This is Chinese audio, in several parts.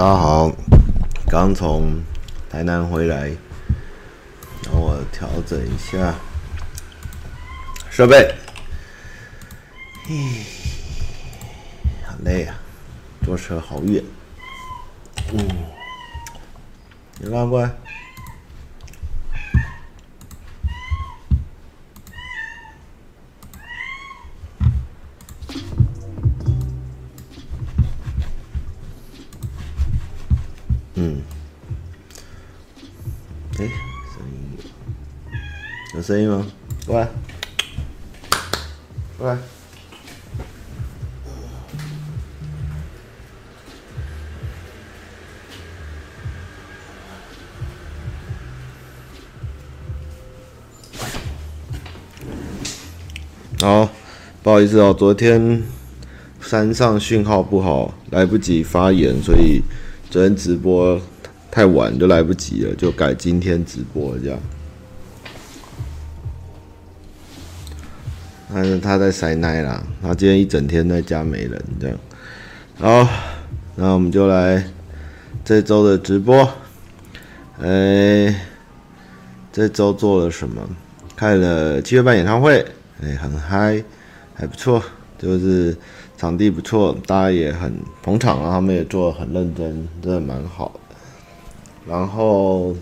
大家好，刚从台南回来，让我调整一下设备。唉，好累啊，坐车好远。好，不好意思哦，昨天山上讯号不好，来不及发言，所以昨天直播太晚就来不及了，就改今天直播这样。但是他在塞奶啦，他今天一整天在家没人这样。好，那我们就来这周的直播。哎、这周做了什么？开了七月半演唱会，哎、很嗨，还不错，就是场地不错，大家也很捧场啊，他们也做得很认真，真的蛮好的。然后。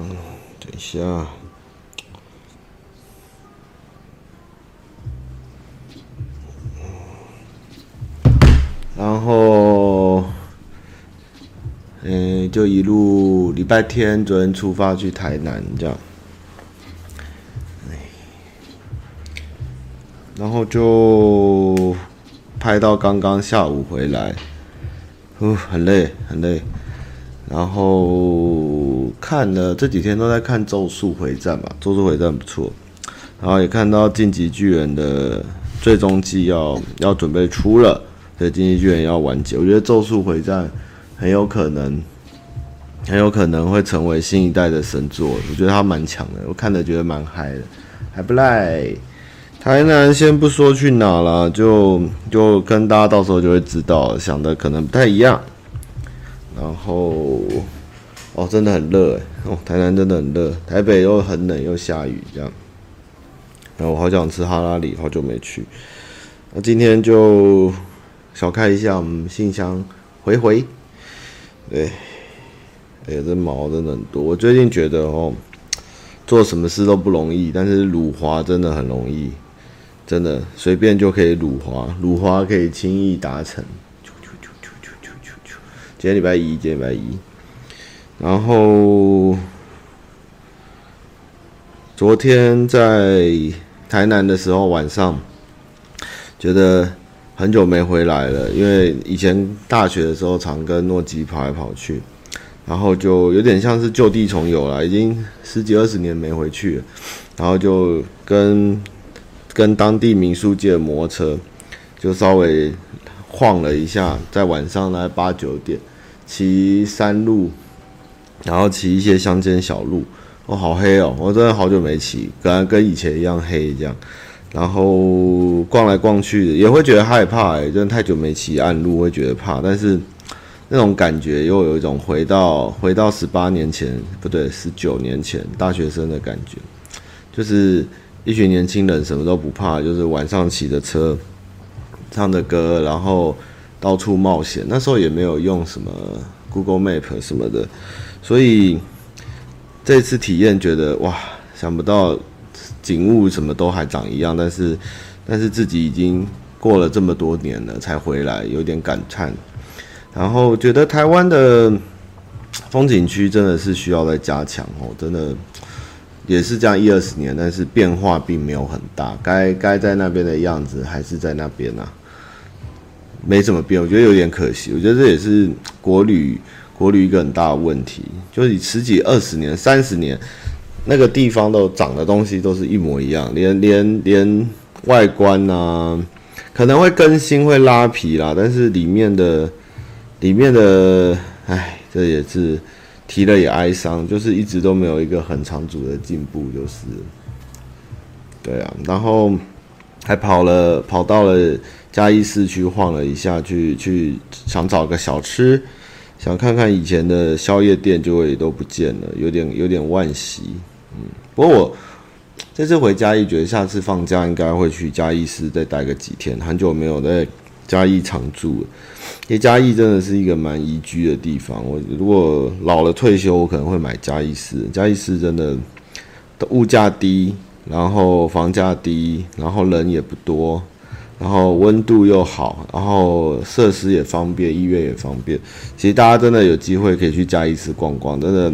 嗯，等一下。然后嗯、就一路礼拜天昨天出发去台南这样，然后就拍到刚刚下午回来，呼，很累很累，然后看了这几天都在看《咒术回战》吧，《咒术回战》不错，然后也看到《进击巨人》的最终季要要准备出了。对，进击巨人要完结，我觉得《咒术回战》很有可能，很有可能会成为新一代的神作。我觉得他蛮强的，我看着觉得蛮嗨的，还不赖。台南先不说去哪了，就就跟大家到时候就会知道，想的可能不太一样。然后，哦，真的很热诶，哦，台南真的很热，台北又很冷又下雨这样。然后我好想吃哈拉里，好久没去。那今天就。小看一下我们信箱回回，对，哎，这毛真的很多。我最近觉得哦，做什么事都不容易，但是辱华真的很容易，真的随便就可以辱华，辱华可以轻易达成。今天礼拜一，今天礼拜一，然后昨天在台南的时候晚上，觉得。很久没回来了，因为以前大学的时候常跟诺基跑来跑去，然后就有点像是旧地重游了，已经十几二十年没回去了，然后就跟跟当地民宿借摩托车，就稍微晃了一下，在晚上大概八九点骑山路，然后骑一些乡间小路，哦，好黑哦，我真的好久没骑，跟跟以前一样黑这样。然后逛来逛去，也会觉得害怕，哎，真的太久没骑暗路，会觉得怕。但是那种感觉又有一种回到回到十八年前，不对，十九年前大学生的感觉，就是一群年轻人什么都不怕，就是晚上骑着车，唱着歌，然后到处冒险。那时候也没有用什么 Google Map 什么的，所以这次体验觉得哇，想不到。景物什么都还长一样，但是，但是自己已经过了这么多年了才回来，有点感叹。然后觉得台湾的风景区真的是需要再加强哦，真的也是这样一二十年，但是变化并没有很大，该该在那边的样子还是在那边啊，没怎么变，我觉得有点可惜。我觉得这也是国旅国旅一个很大的问题，就是你十几、二十年、三十年。那个地方都长的东西都是一模一样，连连连外观啊，可能会更新会拉皮啦，但是里面的里面的，哎，这也是提了也哀伤，就是一直都没有一个很长足的进步，就是，对啊，然后还跑了跑到了嘉义市区晃了一下，去去想找个小吃，想看看以前的宵夜店，就会都不见了，有点有点惋惜。嗯，不过我这次回嘉义，觉得下次放假应该会去嘉义市再待个几天。很久没有在嘉义常住了，因为嘉义真的是一个蛮宜居的地方。我如果老了退休，我可能会买嘉义市。嘉义市真的物价低，然后房价低，然后人也不多，然后温度又好，然后设施也方便，医院也方便。其实大家真的有机会可以去嘉义市逛逛，真的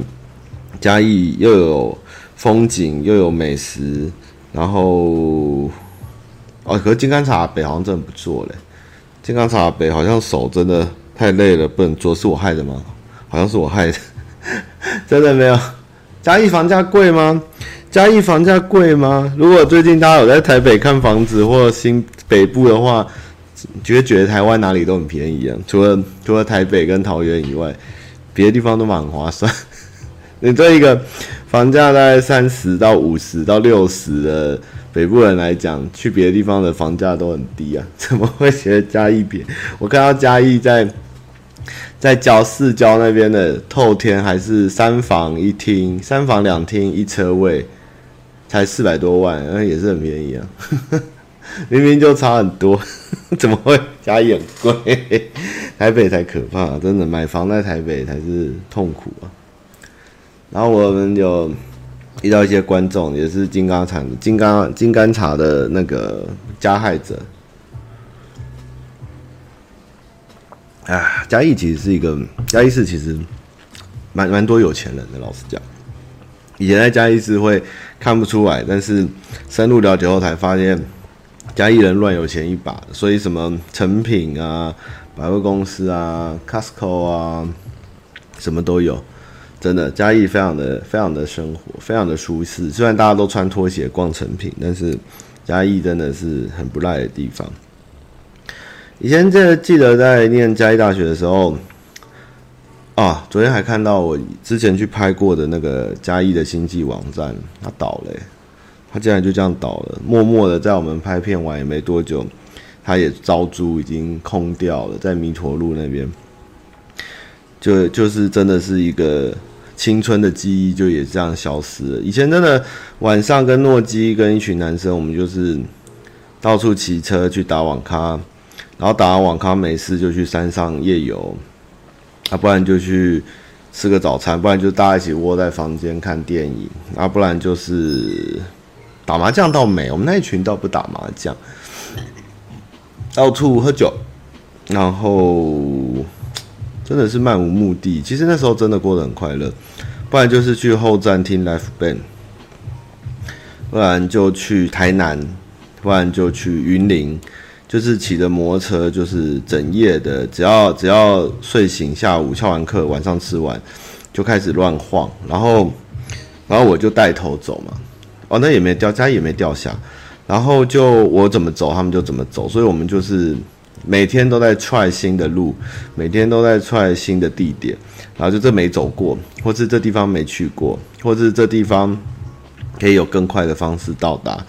嘉义又有。风景又有美食，然后哦，可是金刚茶北好像真的不做嘞。金刚茶北好像手真的太累了，不能做，是我害的吗？好像是我害的，真的没有。嘉义房价贵吗？嘉义房价贵吗？如果最近大家有在台北看房子或新北部的话，觉得觉得台湾哪里都很便宜啊，除了除了台北跟桃园以外，别的地方都蛮划算。你这一个。房价大概三十到五十到六十的北部人来讲，去别的地方的房价都很低啊，怎么会觉得嘉义便宜？我看到嘉义在在郊市郊那边的透天还是三房一厅，三房两厅一车位，才四百多万，那也是很便宜啊，明明就差很多，怎么会嘉义很贵？台北才可怕，真的买房在台北才是痛苦啊。然后我们有遇到一些观众，也是金刚茶、金刚金刚茶的那个加害者。啊，嘉义其实是一个嘉义市，其实蛮蛮多有钱人的。老实讲，以前在嘉义市会看不出来，但是深入了解后才发现，嘉义人乱有钱一把。所以什么诚品啊、百货公司啊、Costco 啊，什么都有。真的，嘉义非常的非常的生活，非常的舒适。虽然大家都穿拖鞋逛诚品，但是嘉义真的是很不赖的地方。以前这记得在念嘉义大学的时候，啊，昨天还看到我之前去拍过的那个嘉义的星际网站，它倒了，它竟然就这样倒了，默默的在我们拍片完也没多久，它也招租已经空掉了，在弥陀路那边，就就是真的是一个。青春的记忆就也这样消失了。以前真的晚上跟诺基跟一群男生，我们就是到处骑车去打网咖，然后打完网咖没事就去山上夜游，啊，不然就去吃个早餐，不然就大家一起窝在房间看电影，啊，不然就是打麻将倒没，我们那一群倒不打麻将，到处喝酒，然后。真的是漫无目的。其实那时候真的过得很快乐，不然就是去后站听 Live Band，不然就去台南，不然就去云林，就是骑着摩托车，就是整夜的，只要只要睡醒，下午翘完课，晚上吃完，就开始乱晃，然后然后我就带头走嘛，哦，那也没掉，家也没掉下，然后就我怎么走，他们就怎么走，所以我们就是。每天都在踹新的路，每天都在踹新的地点，然后就这没走过，或是这地方没去过，或是这地方可以有更快的方式到达，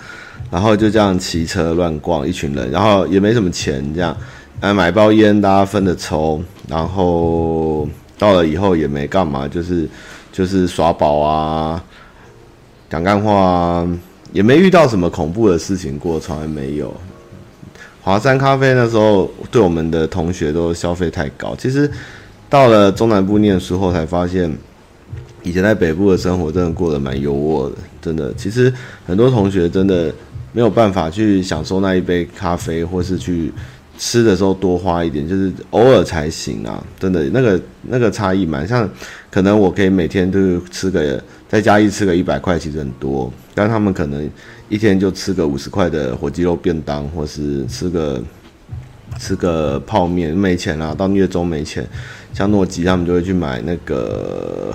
然后就这样骑车乱逛，一群人，然后也没什么钱，这样，哎，买包烟大家分着抽，然后到了以后也没干嘛，就是就是耍宝啊，讲干话啊，也没遇到什么恐怖的事情过，从来没有。华山咖啡那时候对我们的同学都消费太高。其实到了中南部念书后，才发现以前在北部的生活真的过得蛮优渥的。真的，其实很多同学真的没有办法去享受那一杯咖啡，或是去吃的时候多花一点，就是偶尔才行啊。真的，那个那个差异蛮像。可能我可以每天都吃个在家一吃个一百块，其实很多，但他们可能。一天就吃个五十块的火鸡肉便当，或是吃个吃个泡面，没钱啦，到月中没钱，像诺基他们就会去买那个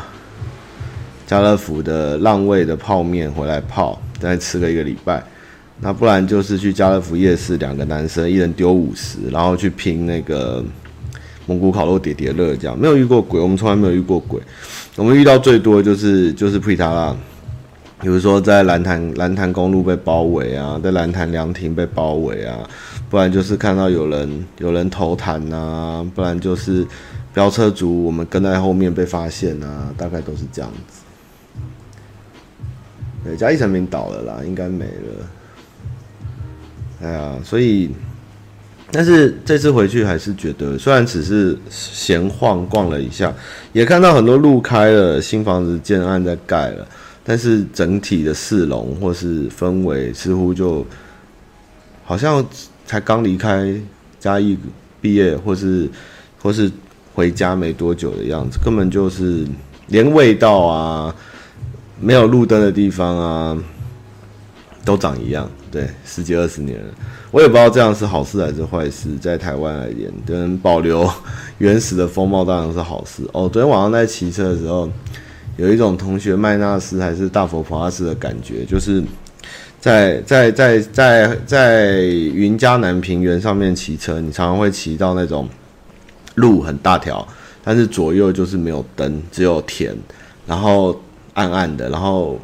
家乐福的浪味的泡面回来泡，再吃个一个礼拜。那不然就是去家乐福夜市，两个男生一人丢五十，然后去拼那个蒙古烤肉叠叠乐，这样没有遇过鬼，我们从来没有遇过鬼，我们遇到最多就是就是普塔拉。比如说在蓝潭蓝潭公路被包围啊，在蓝潭凉亭被包围啊，不然就是看到有人有人投弹啊，不然就是飙车族我们跟在后面被发现啊，大概都是这样子。对，嘉义诚品倒了啦，应该没了。哎呀，所以，但是这次回去还是觉得，虽然只是闲晃逛了一下，也看到很多路开了，新房子建案在盖了。但是整体的市容或是氛围，似乎就好像才刚离开嘉义毕业，或是或是回家没多久的样子，根本就是连味道啊，没有路灯的地方啊，都长一样。对，十几二十年了，我也不知道这样是好事还是坏事。在台湾而言，能保留原始的风貌当然是好事。哦，昨天晚上在骑车的时候。有一种同学麦纳斯还是大佛普拉斯的感觉，就是在在在在在云嘉南平原上面骑车，你常常会骑到那种路很大条，但是左右就是没有灯，只有田，然后暗暗的，然后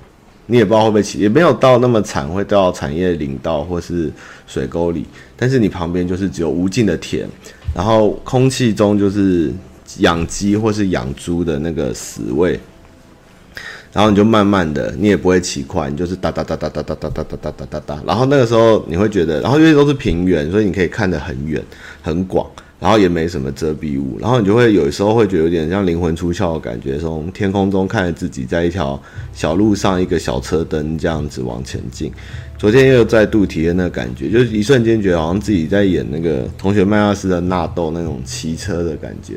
你也不知道会不会骑，也没有到那么惨会掉到产业林道或是水沟里，但是你旁边就是只有无尽的田，然后空气中就是养鸡或是养猪的那个死味。然后你就慢慢的，你也不会骑快，你就是哒哒哒哒哒哒哒哒哒哒哒哒哒。然后那个时候你会觉得，然后因为都是平原，所以你可以看得很远很广，然后也没什么遮蔽物，然后你就会有时候会觉得有点像灵魂出窍的感觉，从天空中看着自己在一条小路上，一个小车灯这样子往前进。昨天又再度体验那感觉，就是一瞬间觉得好像自己在演那个同学麦纳斯的纳豆那种骑车的感觉。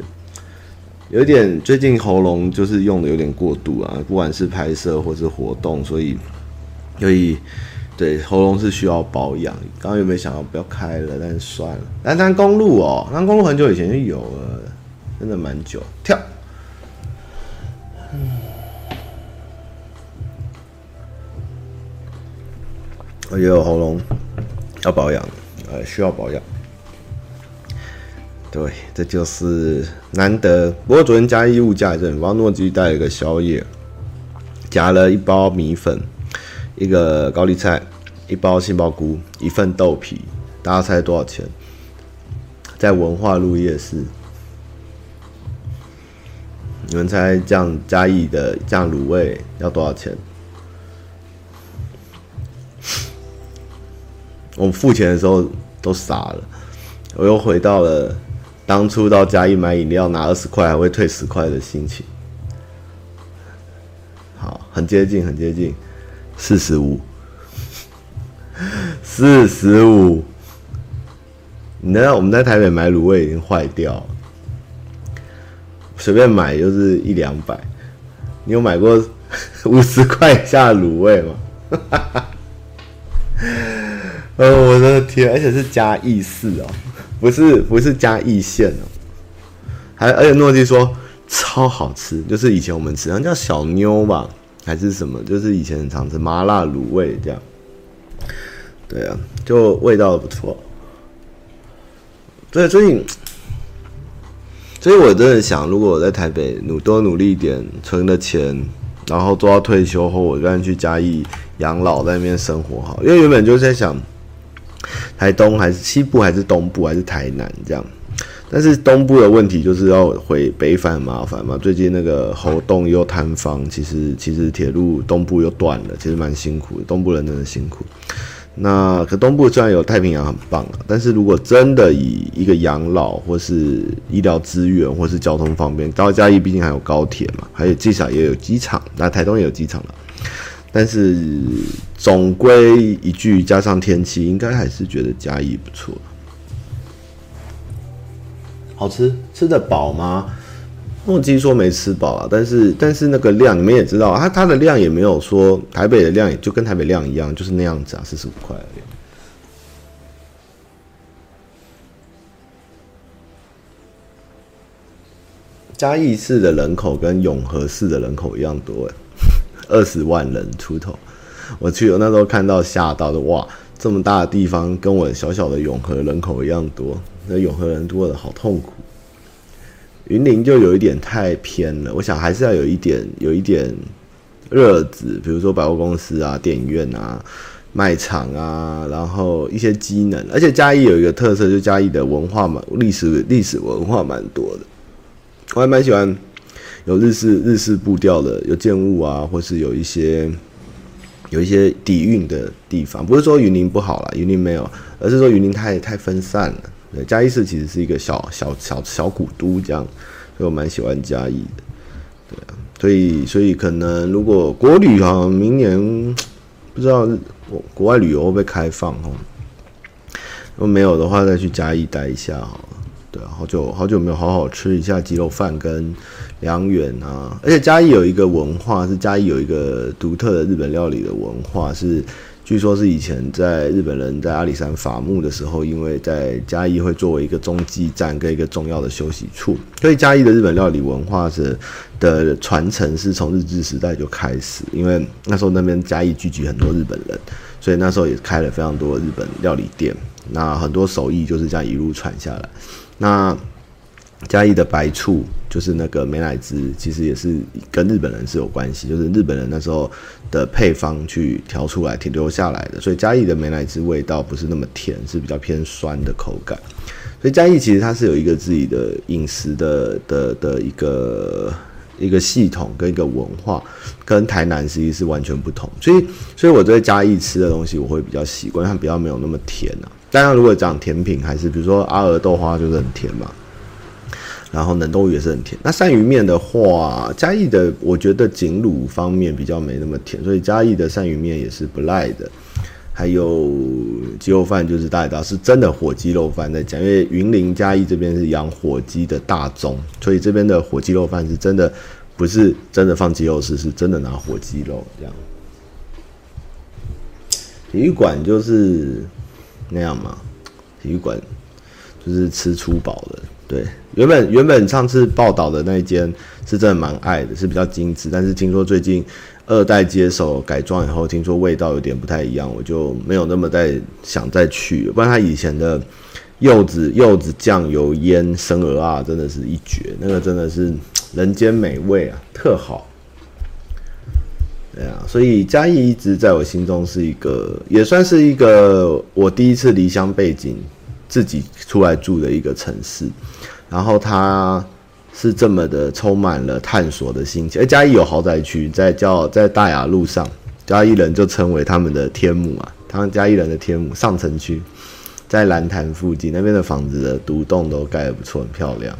有点最近喉咙就是用的有点过度啊，不管是拍摄或是活动，所以所以对喉咙是需要保养。刚刚有没有想到不要开了？但是算了。南潭公路哦，南潭公路很久以前就有了，真的蛮久。跳。嗯我也有喉咙要保养，呃，需要保养。对，这就是难得。不过昨天加义物价也是很高，诺基带了一个宵夜，夹了一包米粉，一个高丽菜，一包杏鲍菇，一份豆皮。大家猜多少钱？在文化路夜市，你们猜这样嘉义的酱卤味要多少钱？我们付钱的时候都傻了，我又回到了当初到嘉义买饮料拿二十块还会退十块的心情。好，很接近，很接近，四十五，四十五。你知道我们在台北买卤味已经坏掉了，随便买就是一两百。你有买过 五十块以下的卤味吗？哦，我的天！而且是嘉义市哦，不是不是嘉义县哦。还而且诺基说超好吃，就是以前我们吃，好像叫小妞吧，还是什么？就是以前很常吃麻辣卤味这样。对啊，就味道不错。对，所以所以我真的想，如果我在台北努多努力一点，存的钱，然后做到退休后，我干脆去嘉义养老，在那边生活好。因为原本就是在想。台东还是西部还是东部还是台南这样，但是东部的问题就是要回北返很麻烦嘛。最近那个猴洞又坍方，其实其实铁路东部又断了，其实蛮辛苦的，东部人真的辛苦。那可东部虽然有太平洋很棒啊，但是如果真的以一个养老或是医疗资源或是交通方便，到嘉义毕竟还有高铁嘛，还有至少也有机场，那台东也有机场了。但是总归一句，加上天气，应该还是觉得嘉义不错。好吃，吃得饱吗？诺基说没吃饱啊，但是但是那个量你们也知道，它它的量也没有说台北的量，也就跟台北量一样，就是那样子啊，四十五块而已。嘉义市的人口跟永和市的人口一样多哎。二十万人出头，我去，我那时候看到吓到的，哇，这么大的地方跟我小小的永和人口一样多，那永和人多的好痛苦。云林就有一点太偏了，我想还是要有一点，有一点热子，比如说百货公司啊、电影院啊、卖场啊，然后一些机能。而且嘉义有一个特色，就嘉义的文化嘛，历史历史文化蛮多的，我还蛮喜欢。有日式日式步调的，有建物啊，或是有一些有一些底蕴的地方。不是说云林不好啦，云林没有，而是说云林太太分散了。对，嘉义市其实是一个小小小小古都，这样，所以我蛮喜欢嘉义的。对啊，所以所以可能如果国旅好像明年不知道国国外旅游会不会开放哦？如果没有的话，再去嘉义待一下哦。对啊，好久好久没有好好吃一下鸡肉饭跟凉圆啊！而且嘉义有一个文化，是嘉义有一个独特的日本料理的文化，是据说是以前在日本人在阿里山伐木的时候，因为在嘉义会作为一个中继站跟一个重要的休息处，所以嘉义的日本料理文化是的传承是从日治时代就开始，因为那时候那边嘉义聚集很多日本人，所以那时候也开了非常多日本料理店，那很多手艺就是这样一路传下来。那嘉义的白醋就是那个美乃滋，其实也是跟日本人是有关系，就是日本人那时候的配方去调出来，停留下来的。所以嘉义的美乃滋味道不是那么甜，是比较偏酸的口感。所以嘉义其实它是有一个自己的饮食的的的一个一个系统跟一个文化，跟台南实际是完全不同。所以，所以我在嘉义吃的东西，我会比较习惯，它比较没有那么甜啊。当然，如果讲甜品，还是比如说阿娥豆花就是很甜嘛，然后冷冻鱼也是很甜。那鳝鱼面的话，嘉义的我觉得景鲁方面比较没那么甜，所以嘉义的鳝鱼面也是不赖的。还有鸡肉饭，就是大家知道是真的火鸡肉饭在讲，因为云林嘉义这边是养火鸡的大宗，所以这边的火鸡肉饭是真的，不是真的放鸡肉丝，是真的拿火鸡肉这样。体育馆就是那样嘛，体育馆就是吃粗饱的。对，原本原本上次报道的那一间是真的蛮爱的，是比较精致，但是听说最近二代接手改装以后，听说味道有点不太一样，我就没有那么再想再去。不然他以前的柚子柚子酱油腌生鹅啊，真的是一绝，那个真的是人间美味啊，特好。对啊，所以嘉义一直在我心中是一个，也算是一个我第一次离乡背井。自己出来住的一个城市，然后它是这么的充满了探索的心情。而嘉义有豪宅区，在叫在大雅路上，嘉义人就称为他们的天母啊，他们嘉义人的天母上城区，在蓝潭附近那边的房子的独栋都盖得不错，很漂亮。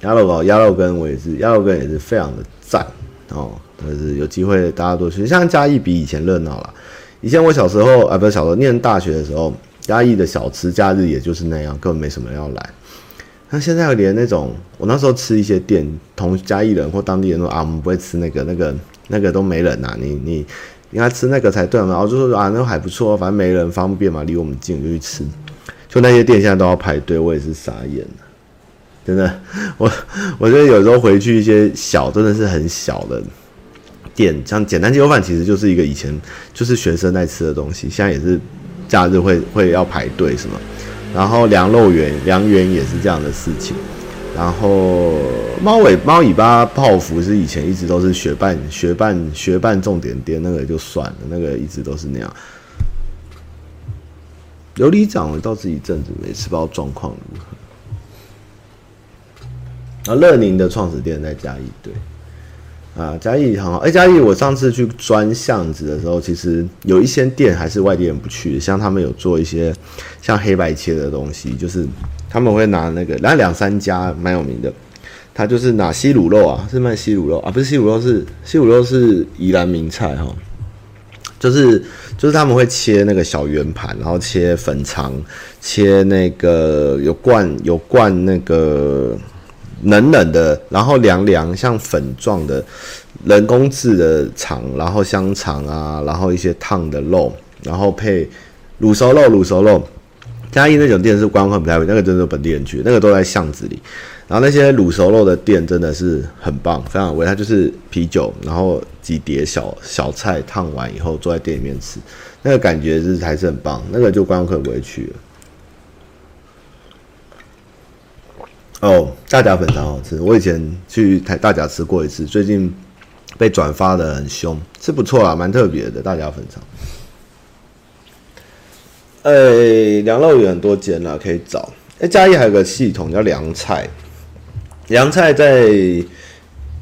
鸭肉包、鸭肉羹我也是，鸭肉羹也是非常的赞哦，但是有机会大家多去，像嘉义比以前热闹了。以前我小时候啊，不是小时候念大学的时候，嘉义的小吃假日也就是那样，根本没什么人要来。那现在连那种我那时候吃一些店，同嘉义人或当地人说啊，我们不会吃那个，那个那个都没人呐、你你应该吃那个才对嘛。然后就说啊，那还不错，反正没人方便嘛，离我们近，就去吃。就那些店现在都要排队，我也是傻眼了，真的。我我觉得有时候回去一些小，真的是很小的。店像简单鸡肉饭，其实就是一个以前就是学生在吃的东西，现在也是假日会会要排队是吗？然后凉肉圆，凉圆也是这样的事情。然后猫尾猫尾巴泡芙是以前一直都是学办学办学办重点店，那个就算了，那个一直都是那样。有里长我到自己一阵子没吃，不知道状况如何。啊，乐宁的创始店在嘉义，对。啊，嘉义很好。哎、嘉义，我上次去钻巷子的时候，其实有一些店还是外地人不去，像他们有做一些像黑白切的东西，就是他们会拿那个，然后两三家蛮有名的，他就是拿西卤肉啊，是卖西卤肉啊，不是西卤肉，是西卤肉是宜兰名菜哈，就是就是他们会切那个小圆盘，然后切粉肠，切那个有灌有灌那个。冷冷的，然后凉凉，像粉状的人工制的肠，然后香肠啊，然后一些烫的肉，然后配卤熟肉，卤熟肉。嘉义那种店是观光客不太会，那个真的本地人去，那个都在巷子里。然后那些卤熟肉的店真的是很棒，非常有味。它就是啤酒，然后几碟小小菜烫完以后坐在店里面吃，那个感觉是还是很棒。那个就观光客不会去了。哦，大甲粉肠好吃，我以前去台大甲吃过一次，最近被转发的很凶，是不错啊，蛮特别的大甲粉肠。哎、欸，凉肉有很多间啦，可以找。哎、欸，嘉义还有个系统叫凉菜，凉菜在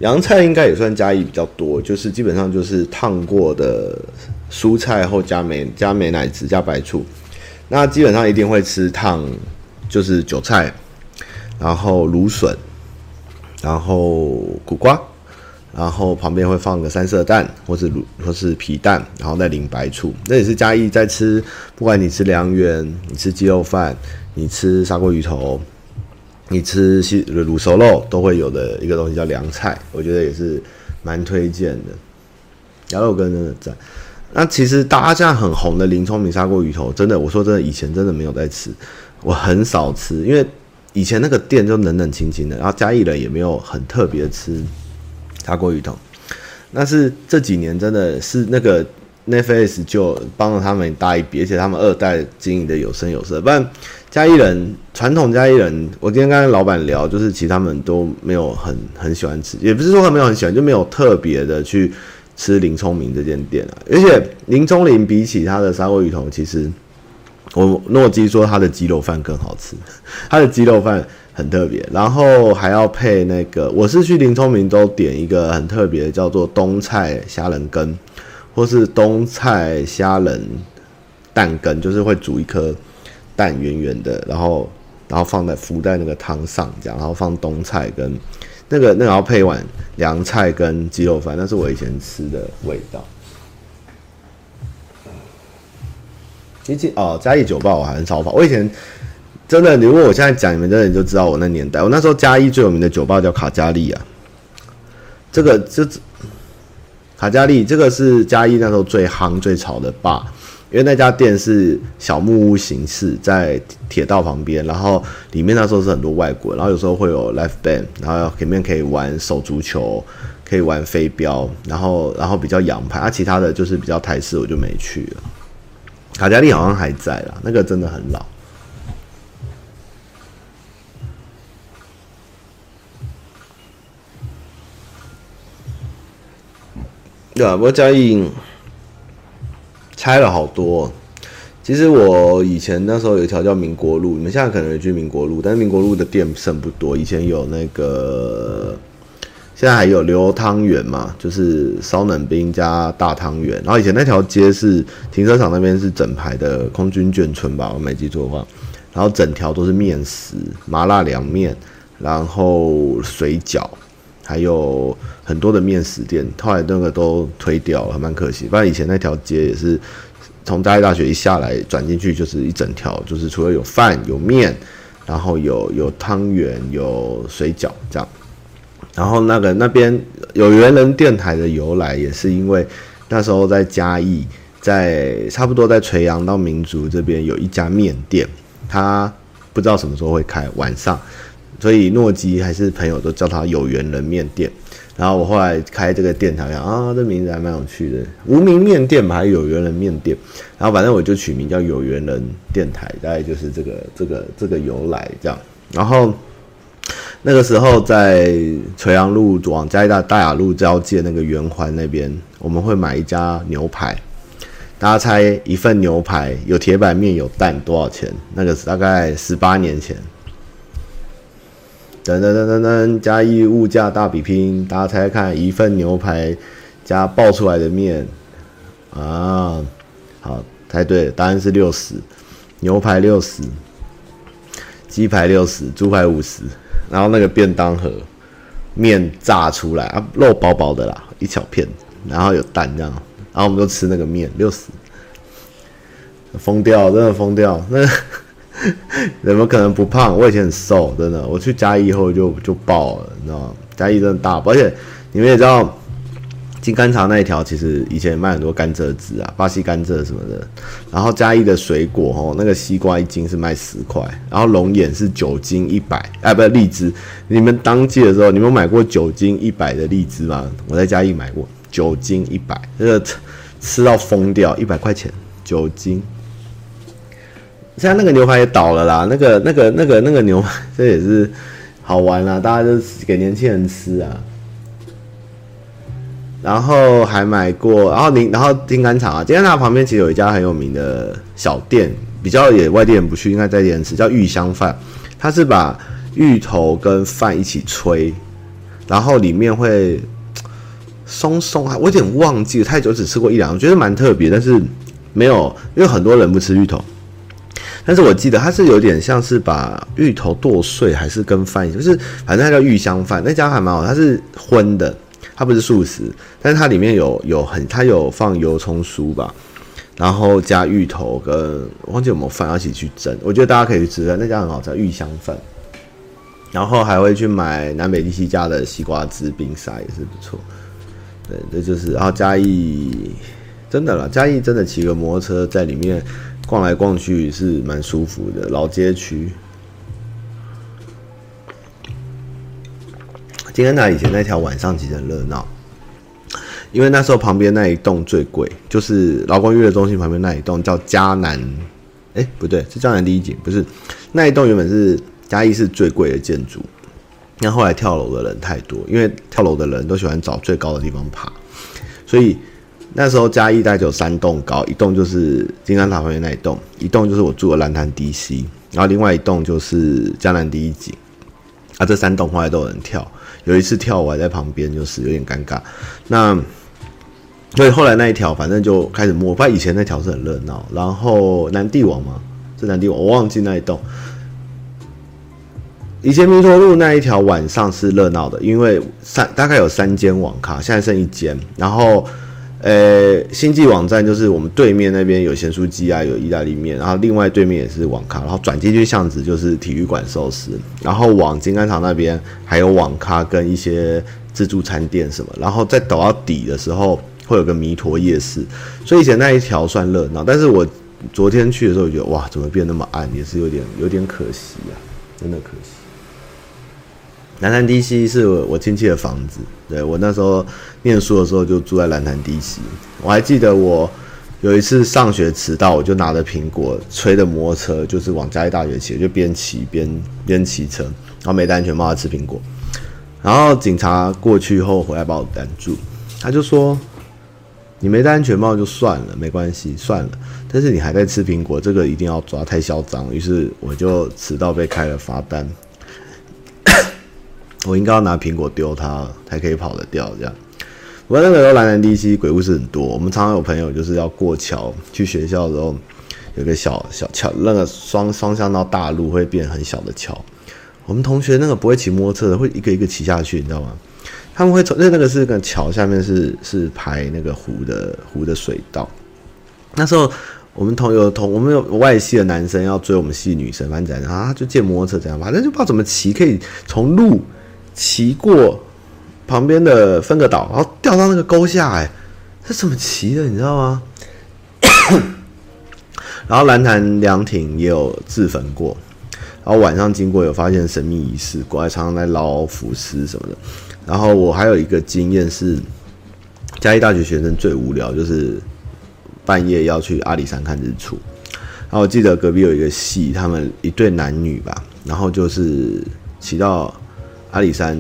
凉菜应该也算嘉义比较多，就是基本上就是烫过的蔬菜后加美加美奶汁加白醋，那基本上一定会吃烫，就是韭菜。然后芦笋，然后苦瓜，然后旁边会放个三色蛋，或是卤，或是皮蛋，然后再淋白醋。那也是嘉义在吃，不管你吃凉圆，你吃鸡肉饭，你吃砂锅鱼头，你吃西卤熟肉，都会有的一个东西叫凉菜。我觉得也是蛮推荐的。鸭肉羹真的赞。那其实大家现在很红的林聪明砂锅鱼头，真的，我说真的，以前真的没有在吃，我很少吃，因为。以前那个店就冷冷清清的，然后嘉义人也没有很特别吃砂锅鱼头。那是这几年真的是那个 Netflix 就帮了他们搭一笔，而且他们二代经营的有声有色。不然嘉义人传统嘉义人，我今天跟老板聊，就是其实他们都没有很很喜欢吃，也不是说他没有很喜欢，就没有特别的去吃林聪明这间店啊。而且林聪明比起他的砂锅鱼头，其实。我诺基说他的鸡肉饭更好吃，他的鸡肉饭很特别，然后还要配那个。我是去林聪明都点一个很特别的，叫做冬菜虾仁羹，或是冬菜虾仁蛋羹，就是会煮一颗蛋圆圆的，然后然后放在浮在那个汤上，这样，然后放冬菜跟那个那个要配碗凉菜跟鸡肉饭，那是我以前吃的味道。其实哦，嘉义酒吧我还很少跑。我以前真的，如果我现在讲，你们真的就知道我那年代。我那时候嘉义最有名的酒吧叫卡嘉利啊。这个这卡嘉利，这个是嘉义那时候最夯最潮的吧。因为那家店是小木屋形式，在铁道旁边，然后里面那时候是很多外国人，然后有时候会有 live band，然后里面可以玩手足球，可以玩飞镖，然后然后比较洋派，啊，其他的就是比较台式，我就没去了。卡嘉利好像还在啦，那个真的很老。对啊，不过嘉义。拆了好多，其实我以前那时候有一条叫民国路，你们现在可能有去民国路，但是民国路的店剩不多。以前有那个，现在还有流汤圆嘛，就是烧冷冰加大汤圆。然后以前那条街是停车场那边是整排的空军眷村吧，我没记错的话。然后整条都是面食、麻辣凉面，然后水饺。还有很多的面食店，后来那个都推掉了，蛮可惜。不然以前那条街也是，从嘉义大学一下来转进去就是一整条，就是除了有饭有面，然后有有汤圆有水饺这样。然后那个那边有缘人电台的由来，也是因为那时候在嘉义，在差不多在垂杨到民族这边有一家面店，他不知道什么时候会开晚上。所以诺基还是朋友都叫他有缘人面店，然后我后来开这个店台，啊，这名字还蛮有趣的，无名面店嘛，还有缘人面店，然后反正我就取名叫有缘人电台，大概就是这个这个这个由来这样。然后那个时候在垂杨路往嘉义大大雅路交界那个圆环那边，我们会买一家牛排，大家猜一份牛排有铁板面有蛋多少钱？那个是大概十八年前。噔噔噔噔噔，嘉义物价大比拼，大家猜猜看，一份牛排加爆出来的面啊，好，猜对了，答案是六十，牛排六十，鸡排六十，猪排五十，然后那个便当盒面炸出来啊，肉薄薄的啦，一小片，然后有蛋这样，然后我们就吃那个面，六十，疯掉，真的疯掉，那。怎么可能不胖？我以前很瘦，真的。我去嘉义以后就就爆了，你知道吗？嘉义真的大，而且你们也知道，金甘茶那一条其实以前也卖很多甘蔗汁啊，巴西甘蔗什么的。然后嘉义的水果哦，那个西瓜一斤是卖十块，然后龙眼是九斤一百，哎，不是荔枝。你们当季的时候，你们有买过九斤一百的荔枝吗？我在嘉义买过，九斤一百，这个吃到疯掉，一百块钱九斤。现在那个牛排也倒了啦，那个、那个、那个、那个牛排，这也是好玩啦，大家就给年轻人吃啊。然后还买过，然后您，然后金甘茶啊，金甘茶旁边其实有一家很有名的小店，比较也外地人不去，应该在地人吃，叫芋香饭。它是把芋头跟饭一起炊，然后里面会松松啊，我有点忘记了，太久只吃过一两，觉得蛮特别，但是没有，因为很多人不吃芋头。但是我记得它是有点像是把芋头剁碎，还是跟饭，就是反正它叫芋香饭，那家还蛮好，它是荤的，它不是素食，但是它里面有有很，它有放油葱酥吧，然后加芋头跟忘记有没有饭一起去蒸，我觉得大家可以去吃的，那家很好吃，芋香饭，然后还会去买南北第七家的西瓜汁冰沙也是不错，对，这就是然后嘉义真的啦，嘉义真的骑个摩托车在里面。逛来逛去是蛮舒服的，老街区。金甘茶以前那条晚上其实很热闹，因为那时候旁边那一栋最贵，就是劳工娱乐中心旁边那一栋叫嘉南，哎、不对，是嘉南第一景，不是那一栋原本是嘉义市最贵的建筑，那后来跳楼的人太多，因为跳楼的人都喜欢找最高的地方爬，所以。那时候嘉义大概有三栋高，一栋就是金甘茶旁边那一栋，一栋就是我住的蓝潭 DC，然后另外一栋就是江南第一景。啊，这三栋后来都有人跳，有一次跳我还在旁边，就是有点尴尬。那所以后来那一条反正就开始摸，不然以前那条是很热闹。然后南帝王嘛，是南帝王，我忘记那一栋。以前弥陀路那一条晚上是热闹的，因为三大概有三间网咖，现在剩一间，然后。呃，星际网站就是我们对面那边有咸酥鸡啊，有意大利面，然后另外对面也是网咖，然后转进去巷子就是体育馆寿司，然后往金刚厂那边还有网咖跟一些自助餐店什么，然后再走到底的时候会有个弥陀夜市，所以以前那一条算热闹，但是我昨天去的时候觉得哇，怎么变那么暗，也是有点有点可惜啊，真的可惜。兰潭滴溪是我我亲戚的房子，对，我那时候念书的时候就住在兰潭滴溪。我还记得我有一次上学迟到，我就拿着苹果，吹着摩托车，就是往嘉义大学骑，就边骑边边骑车，然后没戴安全帽吃苹果。然后警察过去后回来把我拦住，他就说：“你没戴安全帽就算了，没关系，算了。但是你还在吃苹果，这个一定要抓，太嚣张。”于是我就迟到被开了罚单。我应该要拿苹果丢他，才可以跑得掉。这样，不过那个时候兰潭滴溪鬼故事很多。我们常常有朋友就是要过桥去学校的时候，有个小小桥，那个双双向到大路会变很小的桥。我们同学那个不会骑摩托车的，会一个一个骑下去，你知道吗？他们会从那那个是个桥下面是是排那个湖的湖的水道。那时候我们同有同我们有外系的男生要追我们系女生，反正啊就借摩托车这样，反正就不知道怎么骑，可以从路。骑过旁边的分隔岛，然后掉到那个沟下，哎，这怎么骑的？你知道吗？然后蓝潭凉亭也有自焚过，然后晚上经过有发现神秘仪式，国外常常在捞浮尸什么的。然后我还有一个经验是，嘉义大学学生最无聊就是半夜要去阿里山看日出。然后我记得隔壁有一个系，他们一对男女吧，然后就是骑到。阿里山，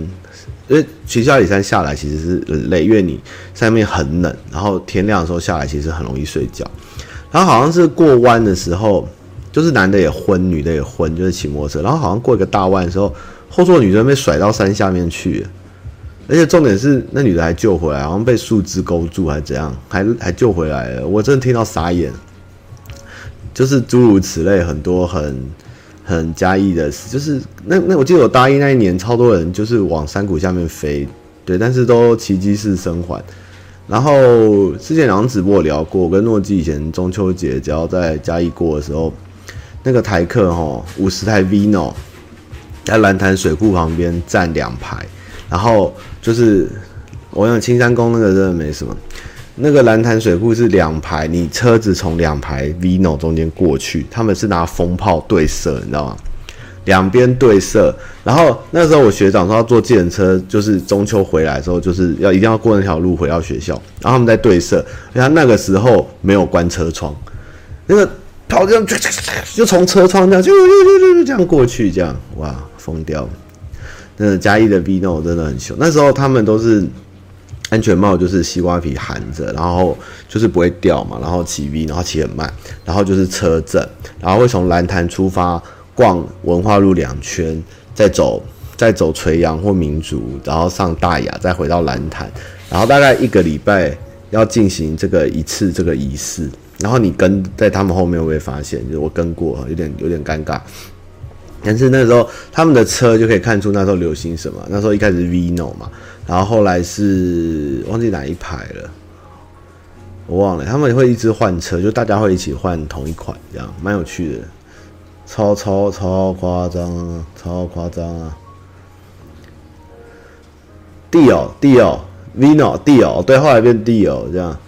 因为其实阿里山下来其实是很累，因为你上面很冷，然后天亮的时候下来其实很容易睡觉。然后好像是过弯的时候，就是男的也昏，女的也昏，就是骑摩托车。然后好像过一个大弯的时候，后座女生被甩到山下面去，而且重点是那女的还救回来，好像被树枝勾住还是怎样，还还救回来了。我真的听到傻眼，就是诸如此类很多很。很嘉义的，就是那那我记得我大一那一年，超多人就是往山谷下面飞，对，但是都奇迹式生还。然后之前两直播聊过，我跟诺基以前中秋节只要在嘉义过的时候，那个台客齁五十台 Vino 在兰潭水库旁边站两排，然后就是我想青山宫那个真的没什么。那个蓝潭水库是两排，你车子从两排 Vino 中间过去，他们是拿风炮对射，你知道吗？两边对射。然后那时候我学长说要坐计程车，就是中秋回来的时候，就是要一定要过那条路回到学校。然后他们在对射，然后那个时候没有关车窗，那个炮这样就从车窗这样就就就就就这样过去，这样哇疯掉。那个嘉义的 Vino 真的很凶，那时候他们都是。安全帽就是西瓜皮含着，然后就是不会掉嘛，然后骑 V，然后骑很慢，然后就是车震，然后会从蓝潭出发逛文化路两圈，再走再走垂杨或民族，然后上大雅，再回到蓝潭，然后大概一个礼拜要进行这个一次这个仪式，然后你跟在他们后面会发现，就是我跟过，有点有点尴尬。但是那时候他们的车就可以看出那时候流行什么，那时候一开始 Vino 嘛。然后后来是忘记哪一排了，我忘了。他们会一直换车，就大家会一起换同一款，这样蛮有趣的，超超超夸张啊，超夸张啊！Dio Dio Vino Dio，对，后来变 Dio 这样。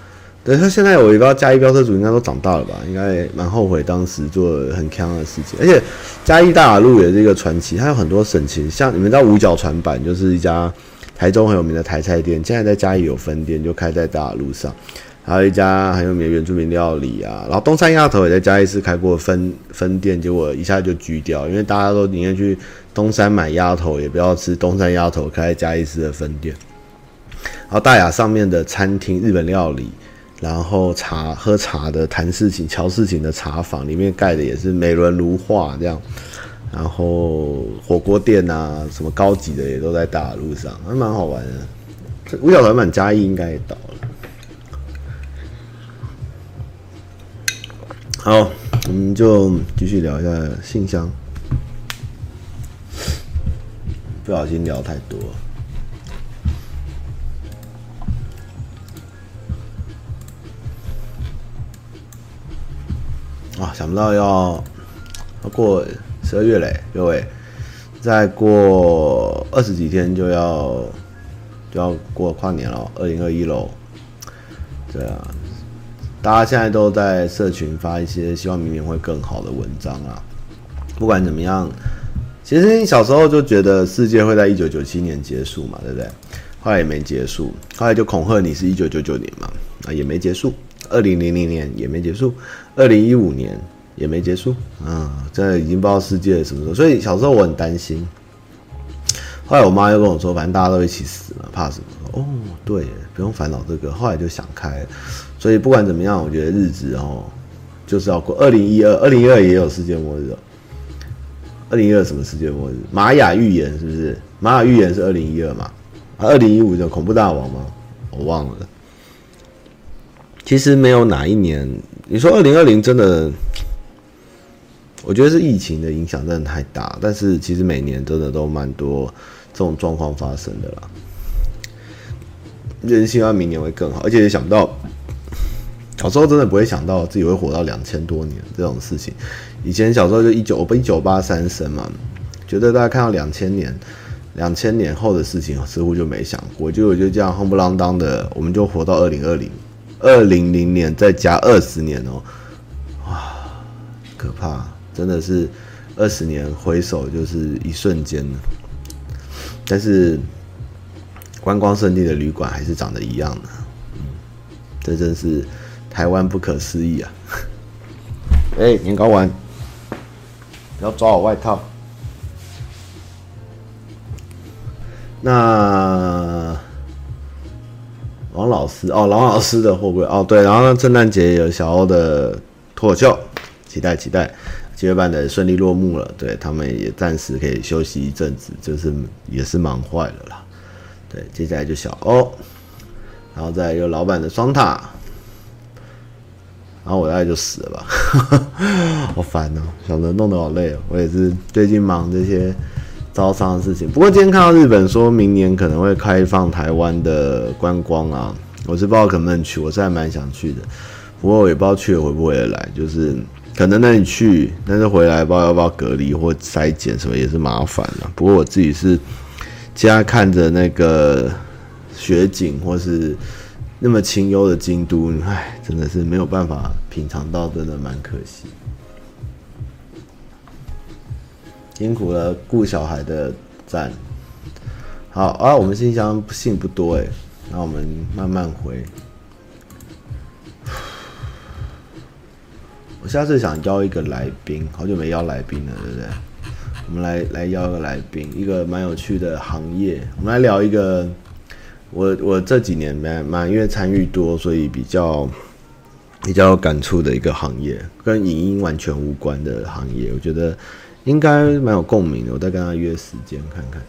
对，他现在我也不知道嘉义飙车主应该都长大了吧？应该蛮后悔当时做很锵的事情。而且嘉义大雅路也是一个传奇，它有很多神奇，像你们知道五角船板就是一家。台中很有名的台菜店，现在在嘉义有分店，就开在大雅路上。还有一家很有名的原住民料理啊，然后东山鸭头也在嘉义市开过分分店，结果一下就锯掉，因为大家都宁愿去东山买鸭头，也不要吃东山鸭头开在嘉义市的分店。然后大雅上面的餐厅，日本料理，然后茶喝茶的谈事情、乔事情的茶坊，里面盖的也是美轮如画这样。然后火锅店啊，什么高级的也都在大路上，还蛮好玩的。五角板板加一应该也到了。好，我们就继续聊一下信箱。不小心聊太多。哇，想不到要过。十二月嘞，各位，再过二十几天就要就要过跨年了，二零二一喽。对啊，大家现在都在社群发一些希望明年会更好的文章啊。不管怎么样，其实你小时候就觉得世界会在一九九七年结束嘛，对不对？后来也没结束，后来就恐吓你是一九九九年嘛，啊也没结束。二零零零年也没结束，二零一五年也没结束啊！这已经不知道世界什么时候。所以小时候我很担心，后来我妈又跟我说，反正大家都一起死嘛，怕什么？哦，对，不用烦恼这个。后来就想开了，所以不管怎么样，我觉得日子哦，就是要过。二零一二，二零一二也有世界末日哦。二零一二什么世界末日？玛雅预言是不是？玛雅预言是二零一二嘛？啊，二零一五就恐怖大王吗？我忘了。其实没有哪一年，你说二零二零真的，我觉得是疫情的影响真的太大。但是其实每年真的都蛮多这种状况发生的啦。人希望明年会更好，而且也想不到，小时候真的不会想到自己会活到两千多年这种事情。以前小时候就一九，我不一九八三生嘛，觉得大家看到两千年，两千年后的事情似乎就没想过，就我就这样轰不啷当的，我们就活到二零二零。二零零年再加二十年哦，哇，可怕！真的是二十年回首就是一瞬间。但是观光胜地的旅馆还是长得一样的，嗯，这真是台湾不可思议啊！哎、欸，年糕丸，不要抓我外套。那。王老师哦，王老师的货柜哦，对，然后呢，圣诞节有小欧的脱口秀，期待期待，七月半的顺利落幕了，对，他们也暂时可以休息一阵子，就是也是忙坏了啦，对，接下来就小欧，然后再有老板的双塔，然后我大概就死了吧，好烦哦，小德弄得好累哦，我也是最近忙这些。招商的事情，不过今天看到日本说明年可能会开放台湾的观光啊，我是不知道可不能去，我是还蛮想去的，不过我也不知道去了回不回得来，就是可能那你去，但是回来不知道要不要隔离或筛检什么也是麻烦了。不过我自己是家看着那个雪景或是那么清幽的京都，唉，真的是没有办法品尝到，真的蛮可惜。辛苦了，顾小孩的赞。好啊，我们信箱信不多哎，那我们慢慢回。下次想邀一个来宾，好久没邀来宾了，对不对？我们来来邀一个来宾，一个蛮有趣的行业。我们来聊一个，我我这几年蛮蛮因为参与多，所以比较比较有感触的一个行业，跟影音完全无关的行业，我觉得。应该蛮有共鸣的，我再跟他约时间看看。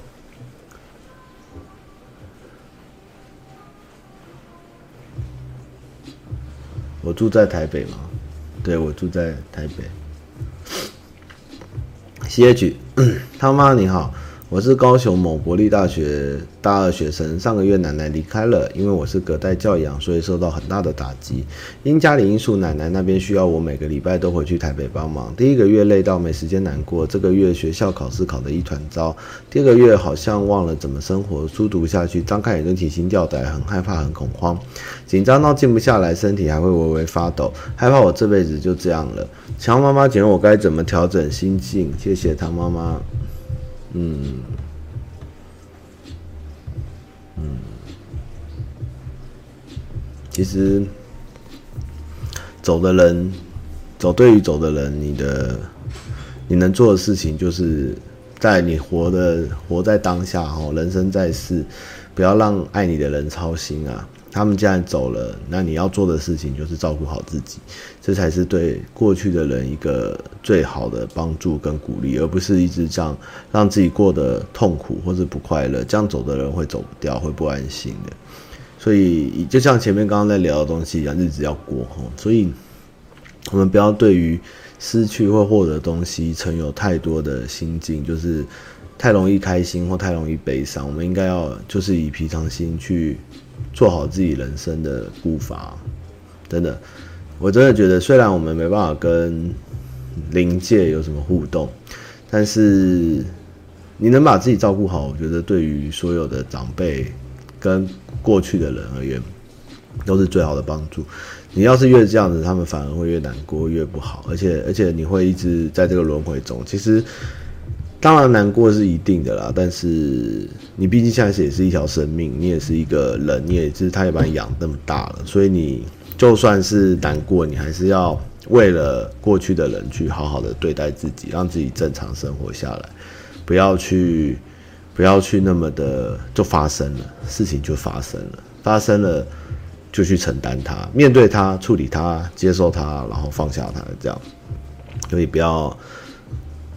我住在台北吗？对，我住在台北。C H，他妈你好。我是高雄某国立大学大二学生，上个月奶奶离开了，因为我是隔代教养，所以受到很大的打击。因家里因素，奶奶那边需要我每个礼拜都回去台北帮忙。第一个月累到没时间难过，这个月学校考试考得一团糟，第二个月好像忘了怎么生活，书读下去，张开眼就提心吊胆，很害怕，很恐慌，紧张到静不下来，身体还会微微发抖，害怕我这辈子就这样了。强妈妈，请问我该怎么调整心境？谢谢唐妈妈。嗯，嗯，其实走的人，走对于走的人，你的你能做的事情，就是在你活的活在当下哦，人生在世，不要让爱你的人操心啊。他们既然走了，那你要做的事情就是照顾好自己，这才是对过去的人一个最好的帮助跟鼓励，而不是一直这样让自己过得痛苦或者不快乐。这样走的人会走不掉，会不安心的。所以，就像前面刚刚在聊的东西一样，日子要过哈。所以，我们不要对于失去或获得东西存有太多的心境，就是太容易开心或太容易悲伤。我们应该要就是以平常心去。做好自己人生的步伐，真的，我真的觉得，虽然我们没办法跟灵界有什么互动，但是你能把自己照顾好，我觉得对于所有的长辈跟过去的人而言，都是最好的帮助。你要是越这样子，他们反而会越难过，越不好，而且而且你会一直在这个轮回中。其实，当然难过是一定的啦，但是你毕竟现在是也是一条生命，你也是一个人，你也是他也把你养那么大了，所以你。就算是难过，你还是要为了过去的人去好好的对待自己，让自己正常生活下来，不要去，不要去那么的就发生了，事情就发生了，发生了就去承担它，面对它，处理它，接受它，然后放下它，这样，所以不要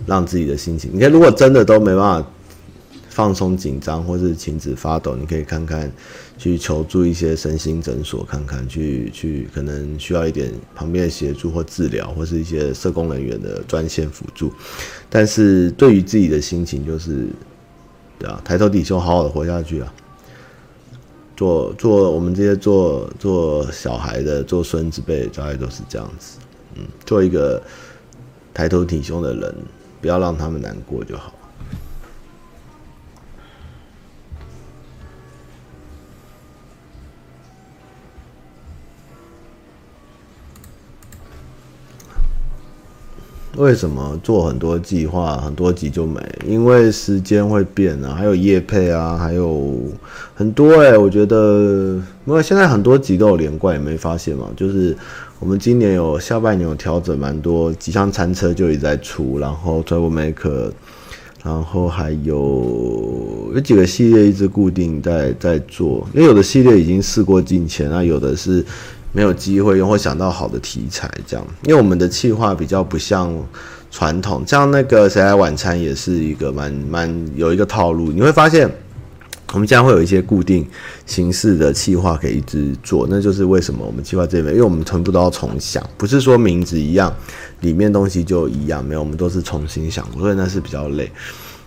让自己的心情，你看，如果真的都没办法。放松、紧张或是停止发抖，你可以看看，去求助一些身心诊所看看，去去可能需要一点旁边的协助或治疗，或是一些社工人员的专线辅助。但是对于自己的心情，就是对啊，抬头挺胸，好好的活下去啊。做做我们这些做做小孩的、做孙子辈，大概都是这样子。嗯，做一个抬头挺胸的人，不要让他们难过就好。为什么做很多计划，很多集就没？因为时间会变啊，还有业配啊，还有很多哎、我觉得，因为现在很多集都有连贯，也没发现嘛。就是我们今年有下半年有调整蛮多，吉祥餐车就一直在出，然后 Troublemaker，然后还有有几个系列一直固定在在做，因为有的系列已经事过境迁啊，有的是。没有机会用或想到好的题材，这样，因为我们的企划比较不像传统，像那个谁来晚餐也是一个蛮蛮有一个套路。你会发现，我们将会有一些固定形式的企划可以一直做，那就是为什么我们企划这边，因为我们全部都要重想，不是说名字一样，里面东西就一样，没有，我们都是重新想，所以那是比较累。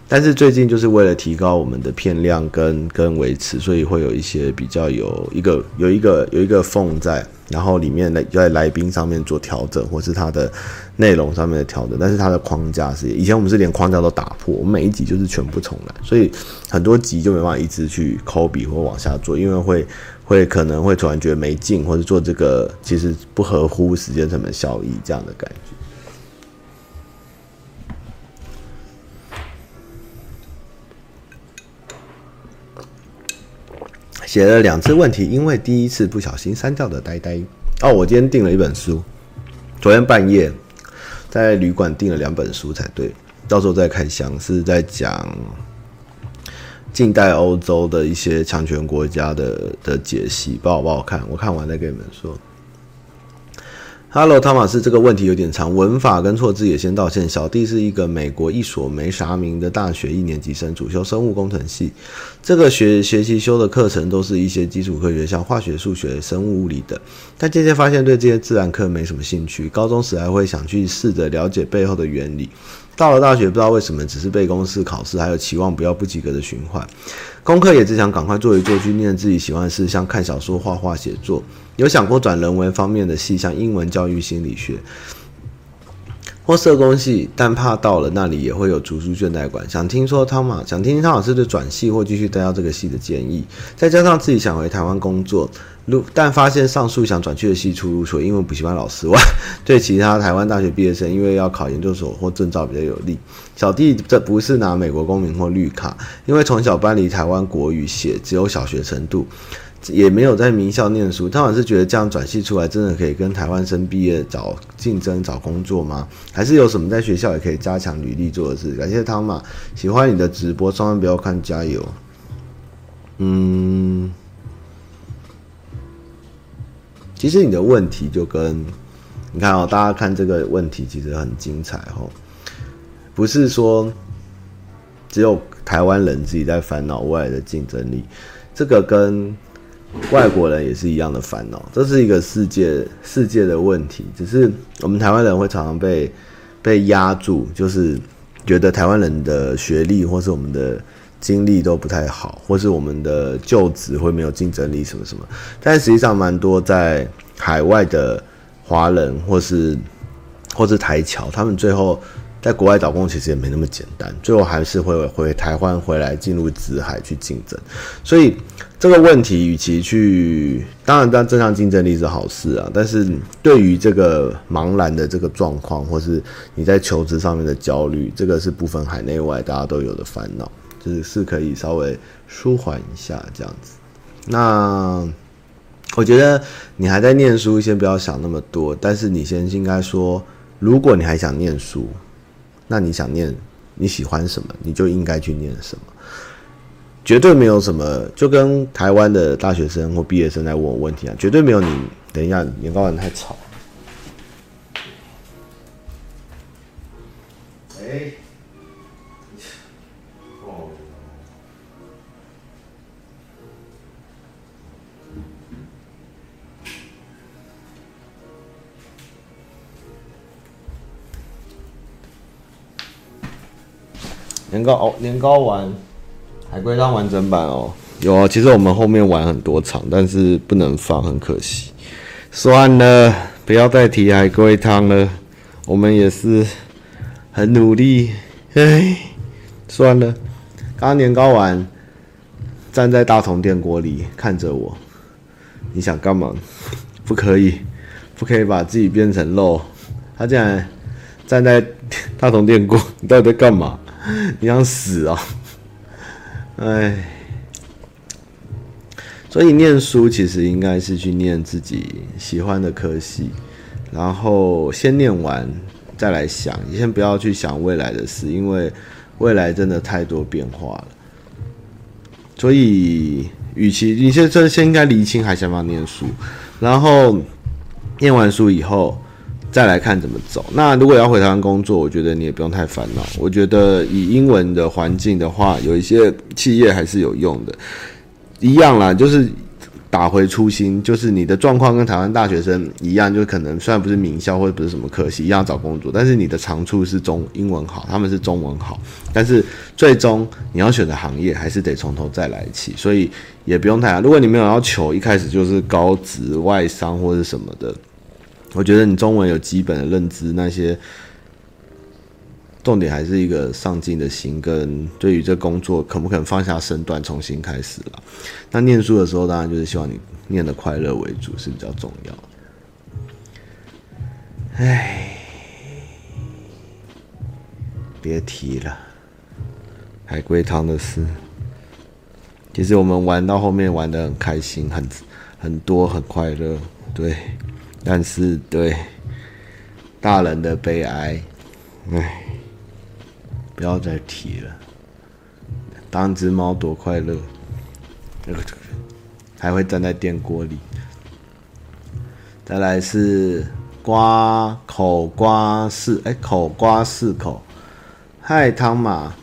但是最近就是为了提高我们的片量跟跟维持，所以会有一些比较有一个有一个有一个缝在，然后里面来在来宾上面做调整，或是它的内容上面的调整。但是它的框架是以前我们是连框架都打破，我们每一集就是全部重来，所以很多集就没办法一直去抠笔或往下做，因为会 会可能会突然觉得没劲，或者做这个其实不合乎时间成本效益这样的感觉。写了两次问题，因为第一次不小心删掉的呆呆哦。我今天订了一本书，昨天半夜在旅馆订了两本书才对，到时候再开箱。是在讲近代欧洲的一些强权国家的的解析，不好不好看？我看完再跟你们说。Hello，汤马斯，这个问题有点长，文法跟错字也先道歉。小弟是一个美国一所没啥名的大学一年级生，主修生物工程系。这个学学期修的课程都是一些基础科学，像化学、数学、生物、物理的。但渐渐发现对这些自然课没什么兴趣。高中时还会想去试着了解背后的原理。到了大学，不知道为什么只是背公式、考试，还有期望不要不及格的循环。功课也只想赶快做一做，去念自己喜欢的事，像看小说、画画、写作。有想过转人文方面的系，像英文教育、心理学或社工系，但怕到了那里也会有读书倦怠感。想听说汤马，想听听汤老师的转系或继续待到这个系的建议。再加上自己想回台湾工作，但发现上述想转去的系出入除了英文补习班老师外，对其他台湾大学毕业生，因为要考研究所或证照比较有利。小弟这不是拿美国公民或绿卡，因为从小搬离台湾，国语写只有小学程度。也没有在名校念书，汤马是觉得这样转系出来真的可以跟台湾生毕业找竞争找工作吗？还是有什么在学校也可以加强履历做的事？感谢汤马，喜欢你的直播，千万不要看，加油。嗯，其实你的问题就跟你看哦，大家看这个问题其实很精彩哦，不是说只有台湾人自己在烦恼未来的竞争力，这个跟外国人也是一样的烦恼，这是一个世界世界的问题。只是我们台湾人会常常被被压住，就是觉得台湾人的学历或是我们的经历都不太好，或是我们的就职会没有竞争力什么什么。但实际上，蛮多在海外的华人或是或是台侨，他们最后在国外找工其实也没那么简单，最后还是会回台湾回来进入资海去竞争。所以这个问题，与其去当然当正向竞争力是好事啊，但是对于这个茫然的这个状况，或是你在求职上面的焦虑，这个是不分海内外大家都有的烦恼，就是是可以稍微舒缓一下这样子。那。我觉得你还在念书，先不要想那么多。但是你先应该说，如果你还想念书，那你想念你喜欢什么，你就应该去念什么。绝对没有什么，就跟台湾的大学生或毕业生来问我问题啊，绝对没有你。等一下，年糕人太吵。哎。年糕哦，年糕丸，海龟汤完整版哦，有啊。其实我们后面玩很多场，但是不能放，很可惜。算了，不要再提海龟汤了。我们也是很努力，哎，算了。刚刚年糕丸站在大同电锅里看着我，你想干嘛？不可以，不可以把自己变成肉。他竟然站在大同电锅，你到底在干嘛？你想死哦？哎，所以念书其实应该是去念自己喜欢的科系，然后先念完再来想。你先不要去想未来的事，因为未来真的太多变化了。所以，与其你现在先应该厘清还想不想念书，然后念完书以后。再来看怎么走。那如果要回台湾工作，我觉得你也不用太烦恼。我觉得以英文的环境的话，有一些企业还是有用的。一样啦，就是打回初心，就是你的状况跟台湾大学生一样，就可能虽然不是名校或者不是什么科系，一样找工作，但是你的长处是中英文好，他们是中文好，但是最终你要选的行业还是得从头再来起，所以也不用太。如果你没有要求一开始就是高职外商或者什么的。我觉得你中文有基本的认知，那些重点还是一个上进的心，跟对于这工作可不可能放下身段重新开始了。那念书的时候，当然就是希望你念的快乐为主是比较重要的。唉，别提了，海龟汤的事。其实我们玩到后面玩得很开心，很很多很快乐，对。但是，对大人的悲哀，唉，不要再提了。当只猫多快乐，那个还会站在电锅里。再来是瓜口瓜四，哎，口瓜四口。嗨，汤马，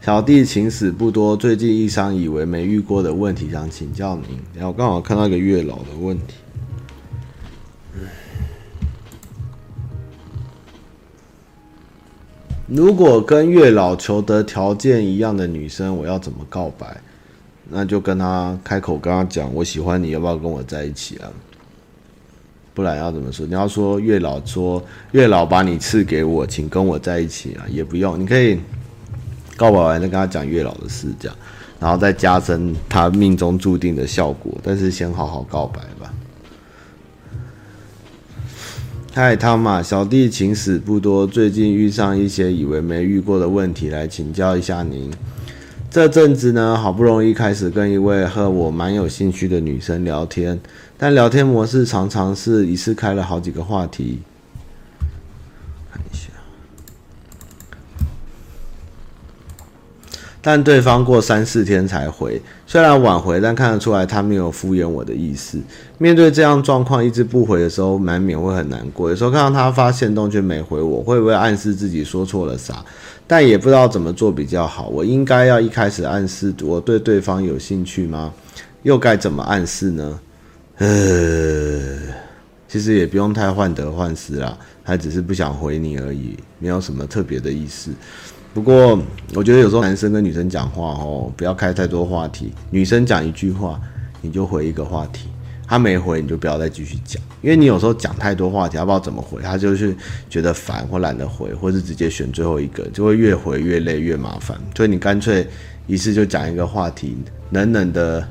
小弟情史不多，最近一商以为没遇过的问题想请教您。然后刚好看到一个月老的问题。如果跟月老求得条件一样的女生，我要怎么告白？那就跟她开口跟她讲，我喜欢你，要不要跟我在一起啊？不然要怎么说？你要说月老说月老把你赐给我，请跟我在一起啊？也不用，你可以告白完再跟他讲月老的事，这样，然后再加深他命中注定的效果。但是先好好告白吧。嗨，汤马，小弟情史不多，最近遇上一些以为没遇过的问题，来请教一下您。这阵子呢，好不容易开始跟一位和我蛮有兴趣的女生聊天，但聊天模式常常是一次开了好几个话题。但对方过三四天才回，虽然晚回，但看得出来他没有敷衍我的意思。面对这样状况一直不回的时候，难免会很难过。有时候看到他发现动却没回我，会不会暗示自己说错了啥？但也不知道怎么做比较好。我应该要一开始暗示我对对方有兴趣吗？又该怎么暗示呢？呃，其实也不用太患得患失啦，他只是不想回你而已，没有什么特别的意思。不过，我觉得有时候男生跟女生讲话哦，不要开太多话题。女生讲一句话，你就回一个话题。他没回你就不要再继续讲，因为你有时候讲太多话题，他不知道怎么回，他就是觉得烦或懒得回，或是直接选最后一个，就会越回越累越麻烦。所以你干脆一次就讲一个话题，冷冷的。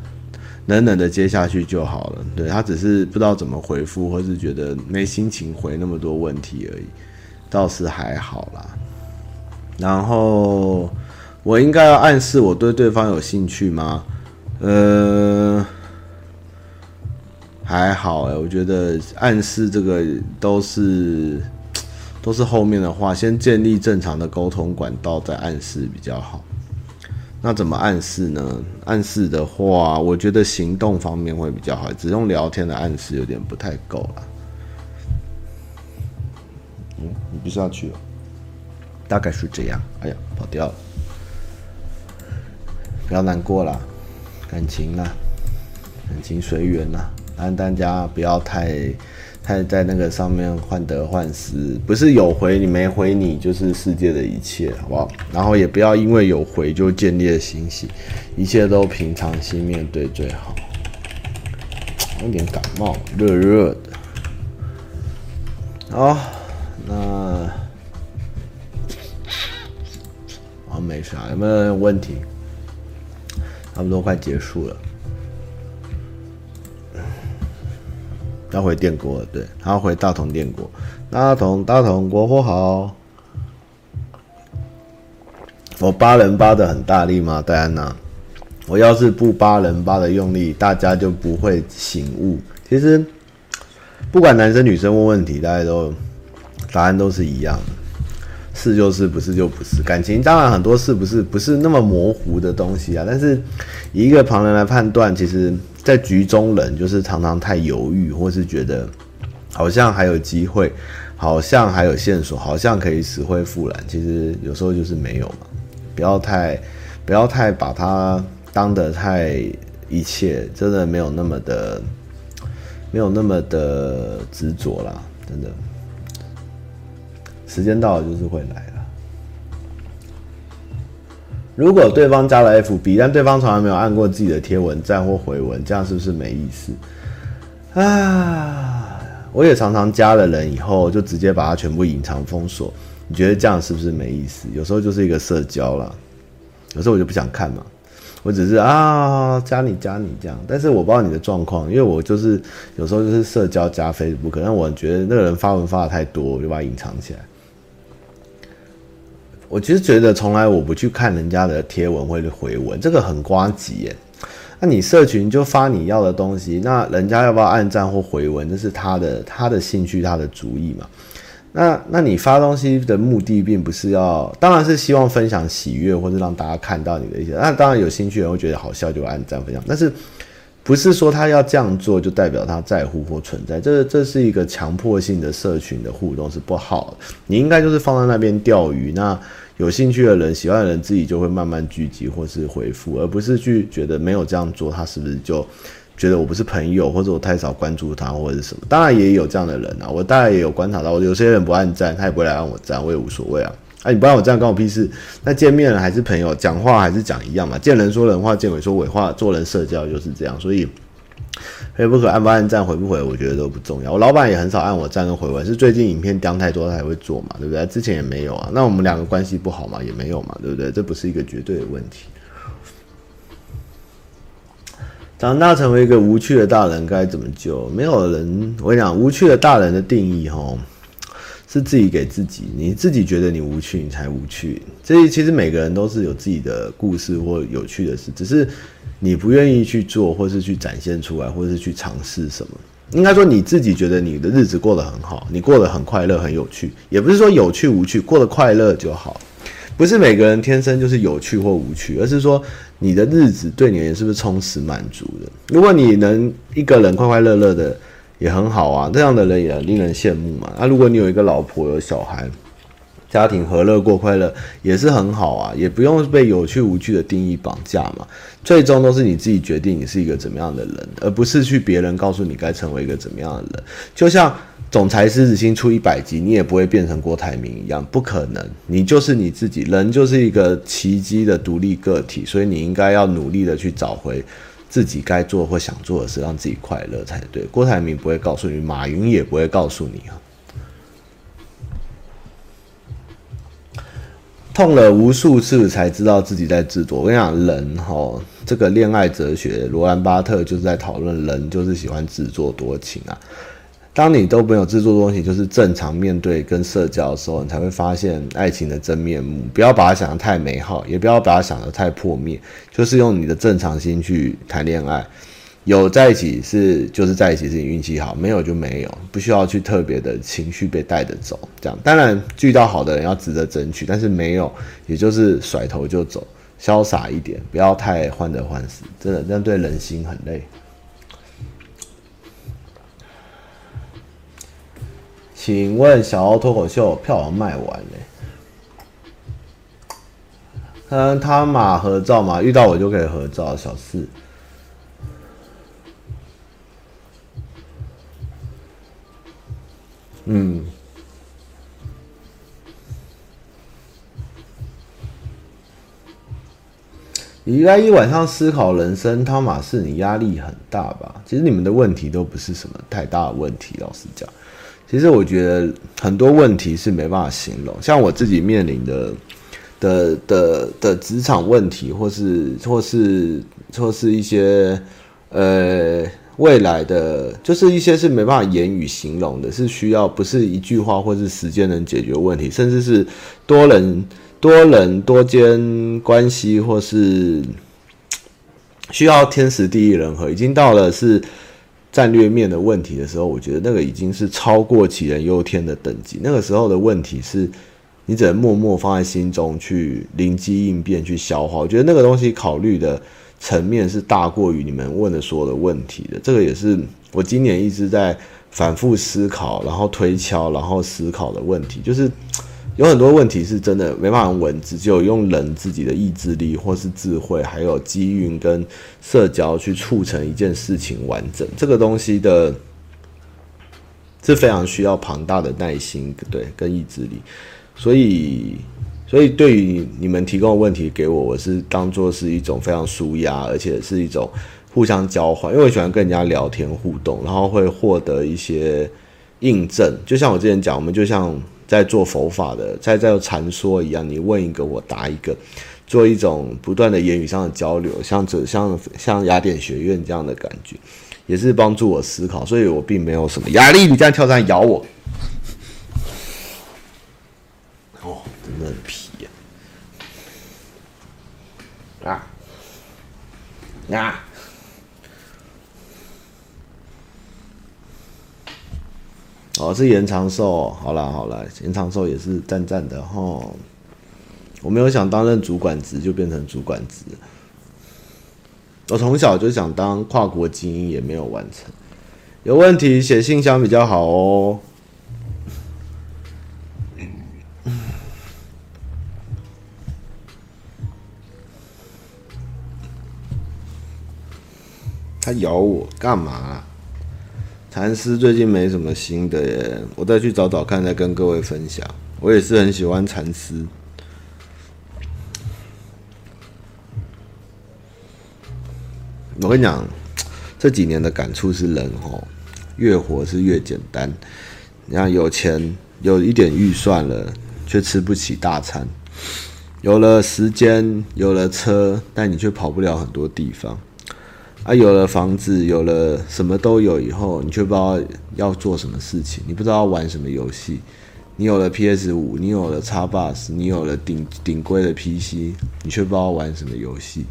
冷冷的接下去就好了，对，他只是不知道怎么回复，或是觉得没心情回那么多问题而已，倒是还好啦。然后我应该要暗示我对对方有兴趣吗？呃，还好哎，我觉得暗示这个都是都是后面的话，先建立正常的沟通管道再暗示比较好。那怎么暗示呢？暗示的话，我觉得行动方面会比较好，只用聊天的暗示有点不太够了。嗯，你不是要去了？大概是这样。哎呀，跑掉了。不要难过啦，感情啦，感情随缘啦，让大家不要太。太在那个上面患得患失，不是有回你没回你就是世界的一切，好不好？然后也不要因为有回就建立了欣喜，一切都平常心面对最好。有点感冒，热热的。好，那好没啥，有没有问题？差不多快结束了。要回电锅了，对，他要回大同电锅。大同大同国货好。我扒人扒的很大力吗？戴安娜，我要是不扒人扒的用力，大家就不会醒悟。其实，不管男生女生问问题，大家都答案都是一样的，是就是，不是就不是。感情当然很多是不是不是那么模糊的东西啊，但是以一个旁人来判断，其实。在局中人就是常常太犹豫，或是觉得好像还有机会，好像还有线索，好像可以死灰复燃。其实有时候就是没有嘛，不要太不要太把它当得太一切，真的没有那么的没有那么的执着啦，真的。时间到了就是会来了。如果对方加了 FB，但对方从来没有按过自己的贴文赞或回文，这样是不是没意思啊？我也常常加了人以后，就直接把它全部隐藏封锁。你觉得这样是不是没意思？有时候就是一个社交啦，有时候我就不想看嘛，我只是啊加你加你这样。但是我不知道你的状况，因为我就是有时候就是社交加 Facebook，可能我觉得那个人发文发的太多，我就把它隐藏起来。我其实觉得，从来我不去看人家的贴文或者回文，这个很呱吉耶。那你社群就发你要的东西，那人家要不要按赞或回文，这是他的他的兴趣，他的主意嘛。那那你发东西的目的，并不是要，当然是希望分享喜悦，或者让大家看到你的一些。那当然有兴趣人会觉得好笑，就按赞分享。但是不是说他要这样做，就代表他在乎或存在？这这是一个强迫性的社群的互动，是不好的。你应该就是放在那边钓鱼。那有兴趣的人、喜欢的人，自己就会慢慢聚集或是回复，而不是去觉得没有这样做，他是不是就觉得我不是朋友，或者我太少关注他，或者是什么？当然也有这样的人啊，我当然也有观察到，有些人不按赞，他也不会来按我赞，我也无所谓啊。啊，你不按我赞，关我屁事。那见面了还是朋友，讲话还是讲一样嘛，见人说人话，见鬼说鬼话，做人社交就是这样，所以。可不可按不按赞回不回，我觉得都不重要。我老板也很少按我赞跟回文，是最近影片讲太多他才会做嘛，对不对？之前也没有啊。那我们两个关系不好嘛，也没有嘛，对不对？这不是一个绝对的问题。长大成为一个无趣的大人该怎么救？没有人，我跟你讲，无趣的大人的定义齁，是自己给自己，你自己觉得你无趣，你才无趣。这其实每个人都是有自己的故事或有趣的事，只是。你不愿意去做，或是去展现出来，或是去尝试什么？应该说你自己觉得你的日子过得很好，你过得很快乐、很有趣，也不是说有趣无趣，过得快乐就好。不是每个人天生就是有趣或无趣，而是说你的日子对你而言是不是充实满足的？如果你能一个人快快乐乐的，也很好啊，这样的人也令人羡慕嘛。那如果你有一个老婆、有小孩，家庭和乐过快乐也是很好啊，也不用被有趣无趣的定义绑架嘛。最终都是你自己决定你是一个怎么样的人，而不是去别人告诉你该成为一个怎么样的人。就像《总裁狮子心》出一百集，你也不会变成郭台铭一样，不可能。你就是你自己，人就是一个奇迹的独立个体，所以你应该要努力的去找回自己该做或想做的事，让自己快乐才对。郭台铭不会告诉你，马云也不会告诉你啊。痛了无数次才知道自己在执着。我跟你讲，人哈，这个恋爱哲学，罗兰巴特就是在讨论人就是喜欢自作多情啊。当你都没有自作多情，就是正常面对跟社交的时候，你才会发现爱情的真面目。不要把它想得太美好，也不要把它想得太破灭，就是用你的正常心去谈恋爱。有在一起是就是在一起是你运气好，没有就没有，不需要去特别的情绪被带着走。这样当然遇到好的人要值得争取，但是没有也就是甩头就走，潇洒一点，不要太患得患失，真的这样对人心很累。请问小奥脱口秀票房卖完了？嗯，他马合照嘛，遇到我就可以合照，小四。嗯。你应该一晚上思考人生，他马是你压力很大吧？其实你们的问题都不是什么太大的问题，老实讲。其实我觉得很多问题是没办法形容，像我自己面临的的的的职场问题，或是或是或是一些呃未来的，就是一些是没办法言语形容的，是需要不是一句话或是时间能解决问题，甚至是多人多人多间关系，或是需要天时地利人和，已经到了是。战略面的问题的时候，我觉得那个已经是超过杞人忧天的等级。那个时候的问题是，你只能默默放在心中去灵机应变去消化。我觉得那个东西考虑的层面是大过于你们问的所有的问题的。这个也是我今年一直在反复思考，然后推敲，然后思考的问题，就是。有很多问题是真的没办法用文字，只有用人自己的意志力，或是智慧，还有机运跟社交去促成一件事情完整。这个东西的，是非常需要庞大的耐心，对，跟意志力。所以，所以对于你们提供的问题给我，我是当做是一种非常舒压，而且是一种互相交换。因为我喜欢跟人家聊天互动，然后会获得一些印证。就像我之前讲，我们就像。在做佛法的，在在禅说一样，你问一个，我答一个，做一种不断的言语上的交流，像这像像雅典学院这样的感觉，也是帮助我思考，所以我并没有什么压力。你这样跳上来咬我，哦，真的很皮！啊啊！哦，是延长寿，好啦好啦，延长寿也是赞赞的齁。我没有想担任主管职，就变成主管职。我从小就想当跨国精英，也没有完成。有问题写信箱比较好哦。他咬我干嘛？蚕丝最近没什么新的耶，我再去找找看，再跟各位分享。我也是很喜欢蚕丝。我跟你讲，这几年的感触是人哦，越活是越简单。你看，有钱有一点预算了，却吃不起大餐；有了时间，有了车，但你却跑不了很多地方。啊，有了房子，有了什么都有以后，你却不知道要做什么事情，你不知道玩什么游戏。你有了 PS 五，你有了 Xbox，你有了顶顶规的 PC，你却不知道玩什么游戏。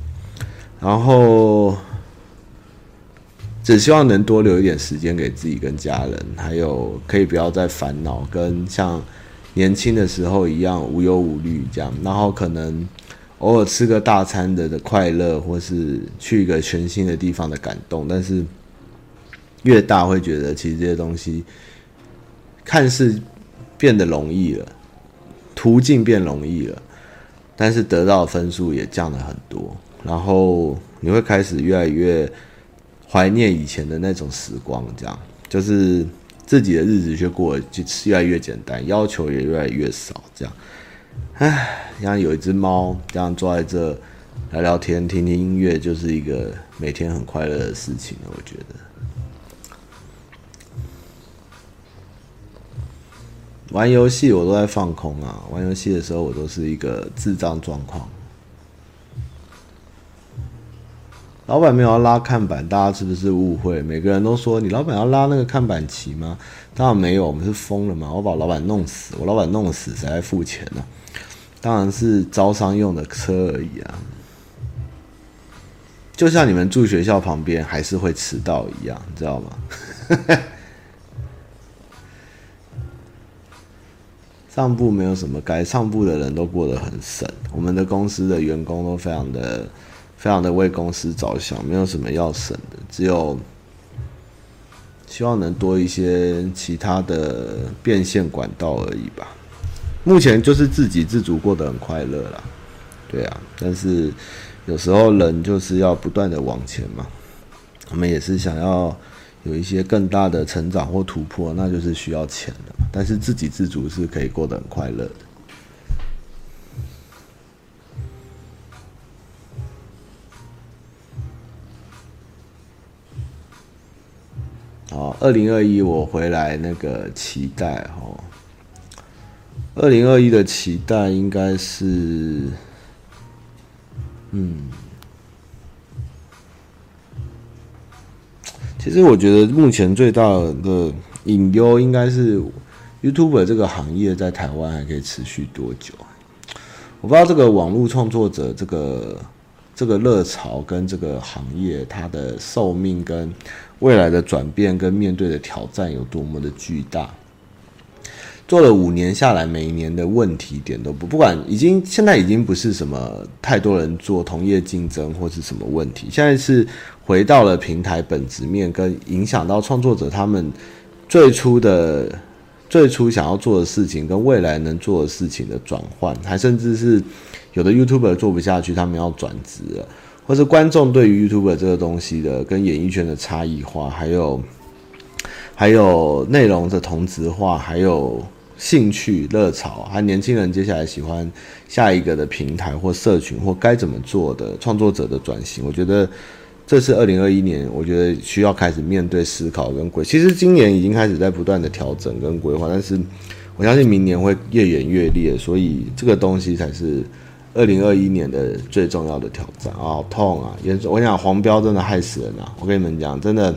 然后，只希望能多留一点时间给自己跟家人，还有可以不要再烦恼，跟像年轻的时候一样无忧无虑这样。然后可能。偶尔吃个大餐的的快乐，或是去一个全新的地方的感动，但是越大会觉得，其实这些东西看似变得容易了，途径变容易了，但是得到分数也降了很多。然后你会开始越来越怀念以前的那种时光，这样就是自己的日子却过得就越来越简单，要求也越来越少，这样。唉，像有一只猫这样坐在这，聊聊天、听听音乐，就是一个每天很快乐的事情了。我觉得玩游戏我都在放空啊，玩游戏的时候我都是一个智障状况。老板没有要拉看板，大家是不是误会？每个人都说你老板要拉那个看板旗吗？当然没有，我们是疯了嘛！我把老板弄死，我老板弄死谁来付钱呢？当然是招商用的车而已啊！就像你们住学校旁边还是会迟到一样，你知道吗？上部没有什么该上部的人都过得很省，我们的公司的员工都非常的。非常的为公司着想，没有什么要省的，只有希望能多一些其他的变现管道而已吧。目前就是自给自足，过得很快乐啦。对啊，但是有时候人就是要不断的往前嘛。我们也是想要有一些更大的成长或突破，那就是需要钱的嘛。但是自给自足是可以过得很快乐的。哦，二零二一我回来那个期待哦，二零二一的期待应该是，嗯，其实我觉得目前最大的隐忧应该是 YouTube 这个行业在台湾还可以持续多久？我不知道这个网络创作者这个这个热潮跟这个行业它的寿命跟。未来的转变跟面对的挑战有多么的巨大？做了五年下来，每一年的问题点都不不管，已经现在已经不是什么太多人做同业竞争或是什么问题，现在是回到了平台本质面跟影响到创作者他们最初的最初想要做的事情跟未来能做的事情的转换，还甚至是有的 YouTuber 做不下去，他们要转职了。或是观众对于 YouTuber 这个东西的跟演艺圈的差异化，还有还有内容的同质化，还有兴趣热潮，还年轻人接下来喜欢下一个的平台或社群或该怎么做的创作者的转型，我觉得这是二零二一年，我觉得需要开始面对思考跟规。其实今年已经开始在不断的调整跟规划，但是我相信明年会越演越烈，所以这个东西才是。二零二一年的最重要的挑战啊，痛啊！严重，我想，黄标真的害死人啊！我跟你们讲，真的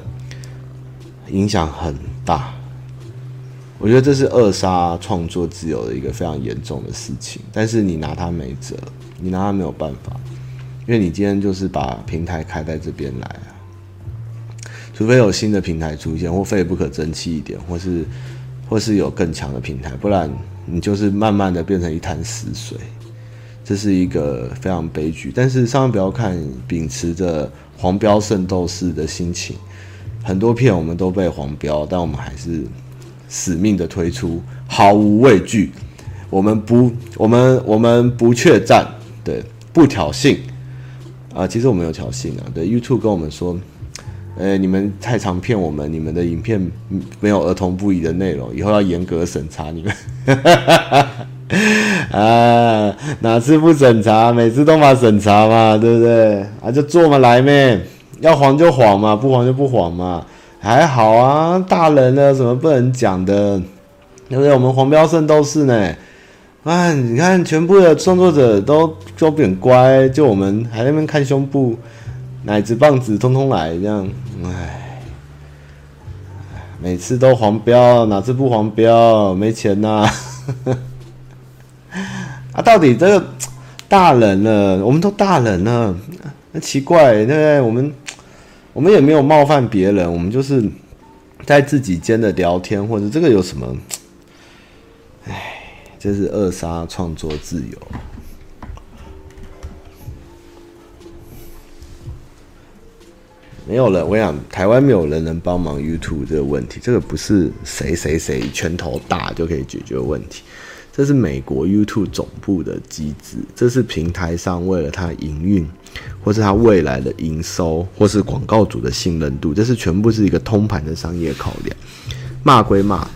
影响很大。我觉得这是扼杀创作自由的一个非常严重的事情。但是你拿它没辙，你拿它没有办法，因为你今天就是把平台开在这边来啊。除非有新的平台出现，或非不可争气一点，或是或是有更强的平台，不然你就是慢慢的变成一潭死水。这是一个非常悲剧，但是千万不要看秉持着黄标圣斗士的心情，很多片我们都被黄标，但我们还是死命的推出，毫无畏惧。我们不，我们我们不怯战，对，不挑衅啊。其实我们有挑衅啊，对，YouTube 跟我们说，诶，你们太常骗我们，你们的影片没有儿童不宜的内容，以后要严格审查你们。啊，哪次不审查？每次都嘛审查嘛，对不对？啊，就做嘛来咩，要黄就黄嘛，不黄就不黄嘛，还好啊。大人呢，什么不能讲的，对不对？我们黄标圣斗士呢？啊，你看，全部的创作者都都变乖，就我们还在那边看胸部、奶子、棒子，通通来这样。唉，每次都黄标，哪次不黄标？没钱呐、啊。啊，到底这个大人了，我们都大人了，那奇怪，对不对？我们我们也没有冒犯别人，我们就是在自己间的聊天，或者这个有什么？哎，这是扼杀创作自由。没有人，我想台湾没有人能帮忙 YouTube 这个问题，这个不是谁谁谁拳头大就可以解决问题。这是美国 YouTube 总部的机制，这是平台上为了它营运，或是它未来的营收，或是广告主的信任度，这是全部是一个通盘的商业考量。骂归骂，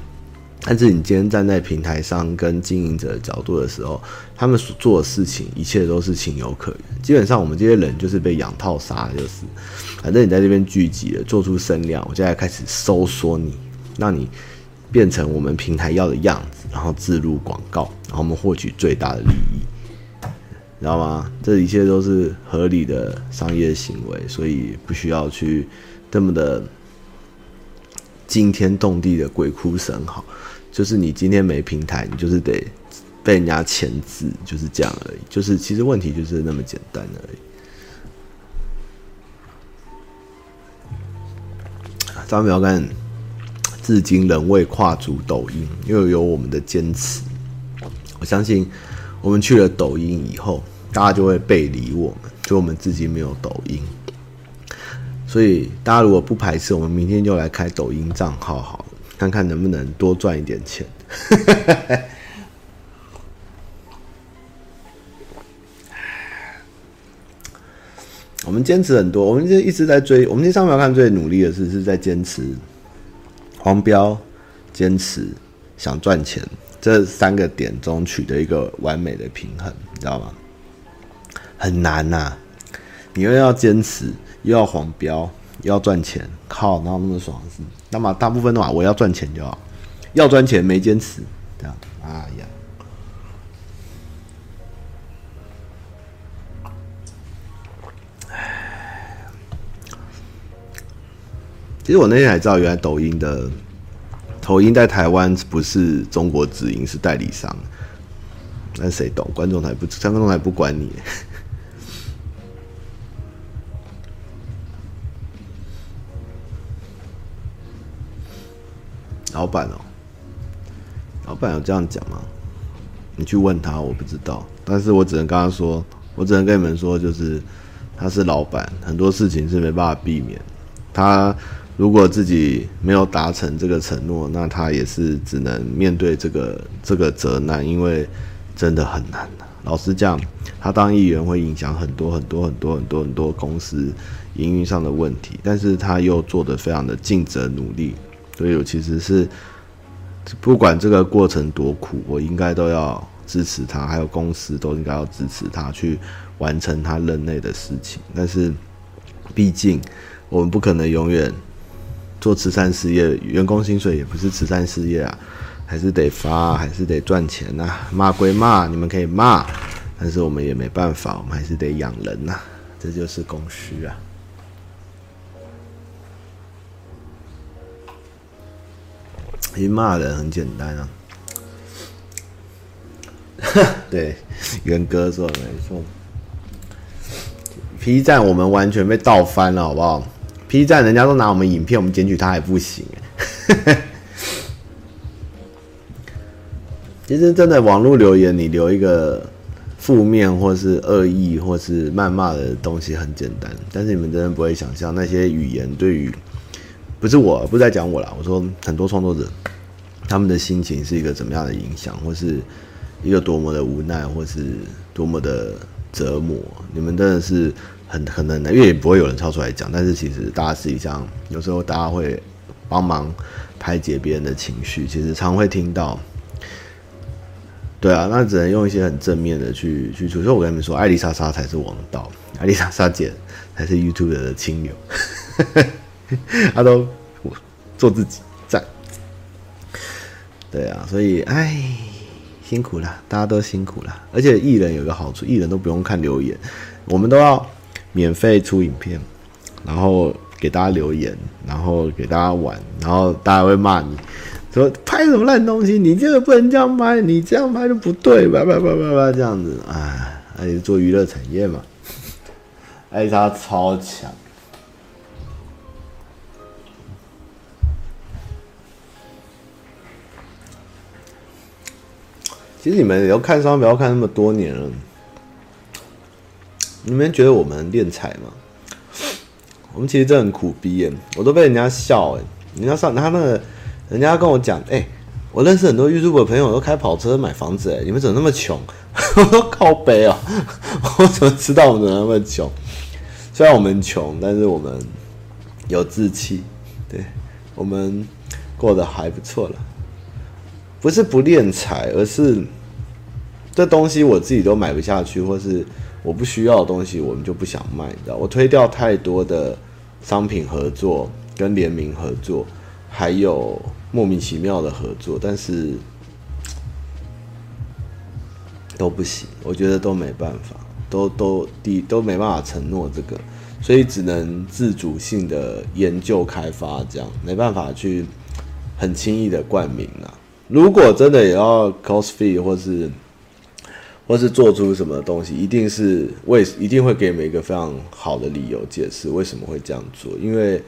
但是你今天站在平台上跟经营者的角度的时候，他们所做的事情，一切都是情有可原。基本上，我们这些人就是被养套杀，就是反正你在这边聚集了，做出声量，我现在开始收缩你，让你变成我们平台要的样子，然后置入广告，然后我们获取最大的利益，知道吗？这一切都是合理的商业行为，所以不需要去这么的惊天动地的鬼哭神嚎。就是你今天没平台，你就是得被人家钳制，就是这样而已。就是其实问题就是那么简单而已。张苗干至今仍未跨足抖音，因为有我们的坚持。我相信我们去了抖音以后，大家就会背离我们，就我们自己没有抖音。所以大家如果不排斥，我们明天就来开抖音账号好了。看看能不能多赚一点钱。我们坚持很多，我们就一直在追。我们今天上面要看最努力的是，是在坚持黄标，坚持想赚钱这三个点中取得一个完美的平衡，你知道吗？很难呐、你又要坚持，又要黄标。又要赚钱，靠，哪有那么爽的事？那么大部分的话，我要赚钱就好，要赚钱没坚持，这样，哎呀。其实我那天才知道，原来抖音的抖音在台湾不是中国直营，是代理商。那谁懂？观众台不，观众台不管你。老板哦，老板有这样讲吗？你去问他，我不知道。但是我只能跟他说，我只能跟你们说，就是他是老板，很多事情是没办法避免。他如果自己没有达成这个承诺，那他也是只能面对这个这个责难，因为真的很难。老实讲，他当议员会影响很多很多很多很多很多公司营运上的问题，但是他又做得非常的尽责努力。所以，我其实是不管这个过程多苦，我应该都要支持他，还有公司都应该要支持他去完成他任内的事情。但是，毕竟我们不可能永远做慈善事业，员工薪水也不是慈善事业啊，还是得发，还是得赚钱呐。骂归骂，你们可以骂，但是我们也没办法，我们还是得养人呐，这就是供需啊。其实骂人很简单啊，对，元哥说的没错。P 站我们完全被盗翻了，好不好？P 站人家都拿我们影片，我们检举他还不行。其实真的网络留言，你留一个负面或是恶意或是谩骂的东西很简单，但是你们真的不会想象那些语言对于。不是我，不是在讲我啦。我说很多创作者，他们的心情是一个怎么样的影响，或是一个多么的无奈，或是多么的折磨。你们真的是很很难，因为也不会有人跳出来讲。但是其实大家实际上有时候大家会帮忙排解别人的情绪，其实常会听到。对啊，那只能用一些很正面的去去说。所以我跟你们说，艾丽莎莎才是王道，艾丽莎莎姐才是 YouTube 的亲友。他都做自己赞，对啊，所以哎，辛苦了，大家都辛苦了。而且艺人有个好处，艺人都不用看留言，我们都要免费出影片，然后给大家留言，然后给大家玩，然后大家会骂你说拍什么烂东西，你这个不能这样拍，你这样拍就不对，叭叭叭叭叭这样子，哎，而且做娱乐产业嘛，艾莎超强。其实你们也要看商标，看那么多年了，你们觉得我们练财吗？我们其实真的很苦逼耶，我都被人家笑哎。人家上他那个，人家跟我讲，哎，我认识很多 YouTube 的朋友都开跑车、买房子哎，你们怎么那么穷？我说靠北啊，我怎么知道我们怎么那么穷？虽然我们穷，但是我们有志气，对，我们过得还不错了。不是不练财，而是这东西我自己都买不下去，或是我不需要的东西，我们就不想卖，你知道？我推掉太多的商品合作跟联名合作，还有莫名其妙的合作，但是都不行，我觉得都没办法，都都第都没办法承诺这个，所以只能自主性的研究开发，这样没办法去很轻易的冠名了。如果真的也要 cost fee 或是或是做出什么东西，一定是为一定会给你们一个非常好的理由解释为什么会这样做，因为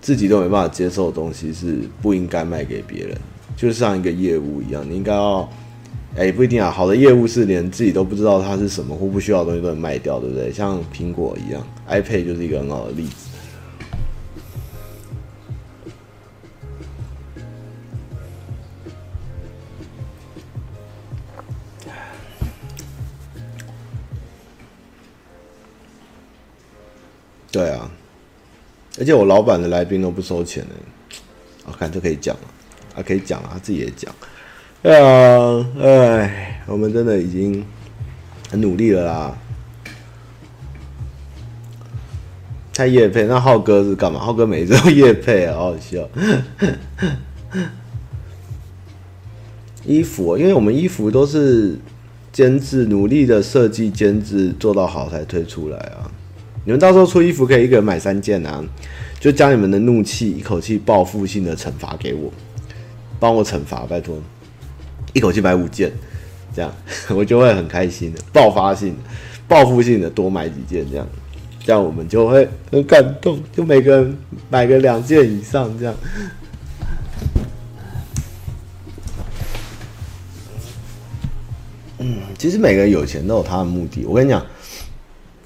自己都没办法接受的东西是不应该卖给别人，就像一个业务一样，你应该要，哎、不一定啊，好的业务是连自己都不知道它是什么或不需要的东西都能卖掉，对不对？像苹果一样，iPad 就是一个很好的例子。而且我老板的来宾都不收钱的。我看这可以讲了，啊，可以讲啊，他自己也讲。啊，哎，我们真的已经很努力了啦。他夜配，那浩哥是干嘛？浩哥每次都业配啊，好好笑。衣服，因为我们衣服都是监制努力的设计监制做到好才推出来啊。你们到时候出衣服可以一个人买三件啊，就将你们的怒气一口气报复性的惩罚给我，帮我惩罚，拜托，一口气买五件，这样 我就会很开心的，爆发性的、报复性的多买几件，这样，这样我们就会很感动，就每个人买个两件以上，这样。嗯，其实每个人有钱都有他的目的，我跟你讲。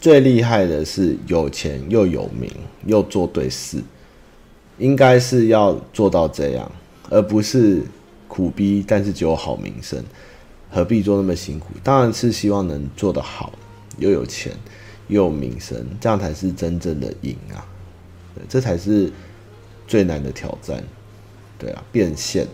最厉害的是有钱又有名又做对事，应该是要做到这样，而不是苦逼，但是只有好名声，何必做那么辛苦？当然是希望能做得好，又有钱又有名声，这样才是真正的赢啊！对，这才是最难的挑战。对啊，变现。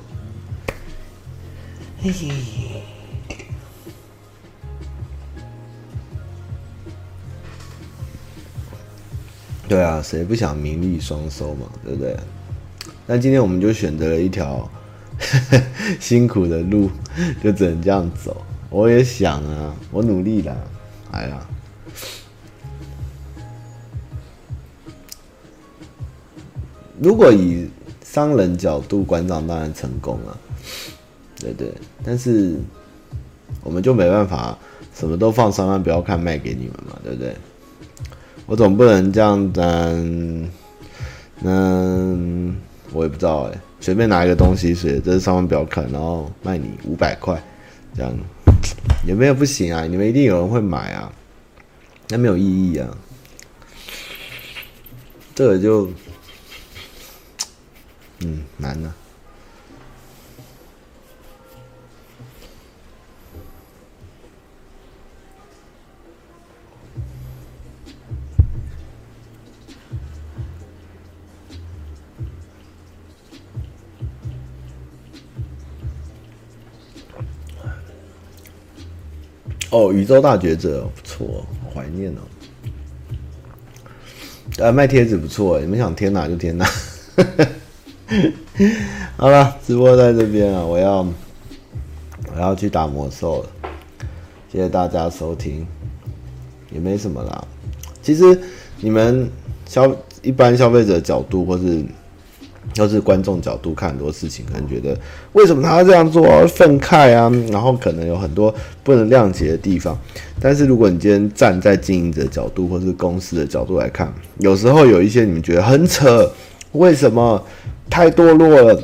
对啊，谁不想名利双收嘛，对不对？但今天我们就选择了一条 辛苦的路，就只能这样走。我也想啊，我努力了，哎呀，如果以商人角度，馆长当然成功了，对对。但是我们就没办法，什么都放三万，不要看卖给你们嘛，对不对？我总不能这样子，嗯，我也不知道哎，随便拿一个东西写这是上万表款，然后卖你五百块，这样有没有不行啊？你们一定有人会买啊，那没有意义啊，这个就，嗯，难了。哦，宇宙大抉择不错，好怀念哦。呃，卖贴纸不错，你们想贴哪就贴哪。好了，直播在这边啊，我要我要去打魔兽了。谢谢大家收听，也没什么啦。其实你们消一般消费者角度或是。要是观众角度看很多事情，可能觉得为什么他要这样做啊，愤慨啊，然后可能有很多不能谅解的地方。但是如果你今天站在经营者角度或是公司的角度来看，有时候有一些你们觉得很扯，为什么太堕落了、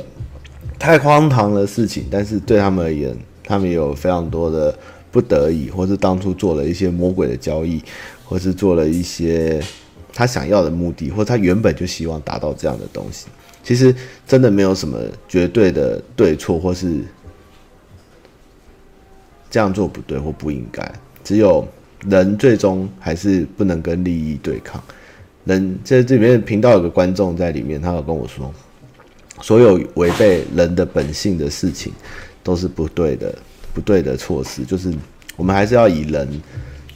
太荒唐的事情，但是对他们而言，他们也有非常多的不得已，或是当初做了一些魔鬼的交易，或是做了一些他想要的目的，或他原本就希望达到这样的东西。其实真的没有什么绝对的对错，或是这样做不对或不应该。只有人最终还是不能跟利益对抗。人在这里面频道有个观众在里面，他有跟我说，所有违背人的本性的事情都是不对的，不对的措施。就是我们还是要以人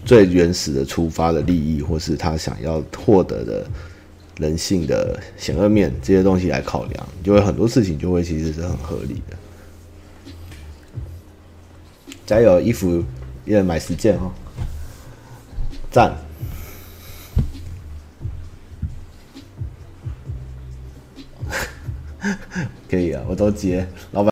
最原始的出发的利益，或是他想要获得的人性的险恶面这些东西来考量，就会很多事情就会其实是很合理的。加油，衣服一人买十件哦，赞。可以啊，我都接，老板。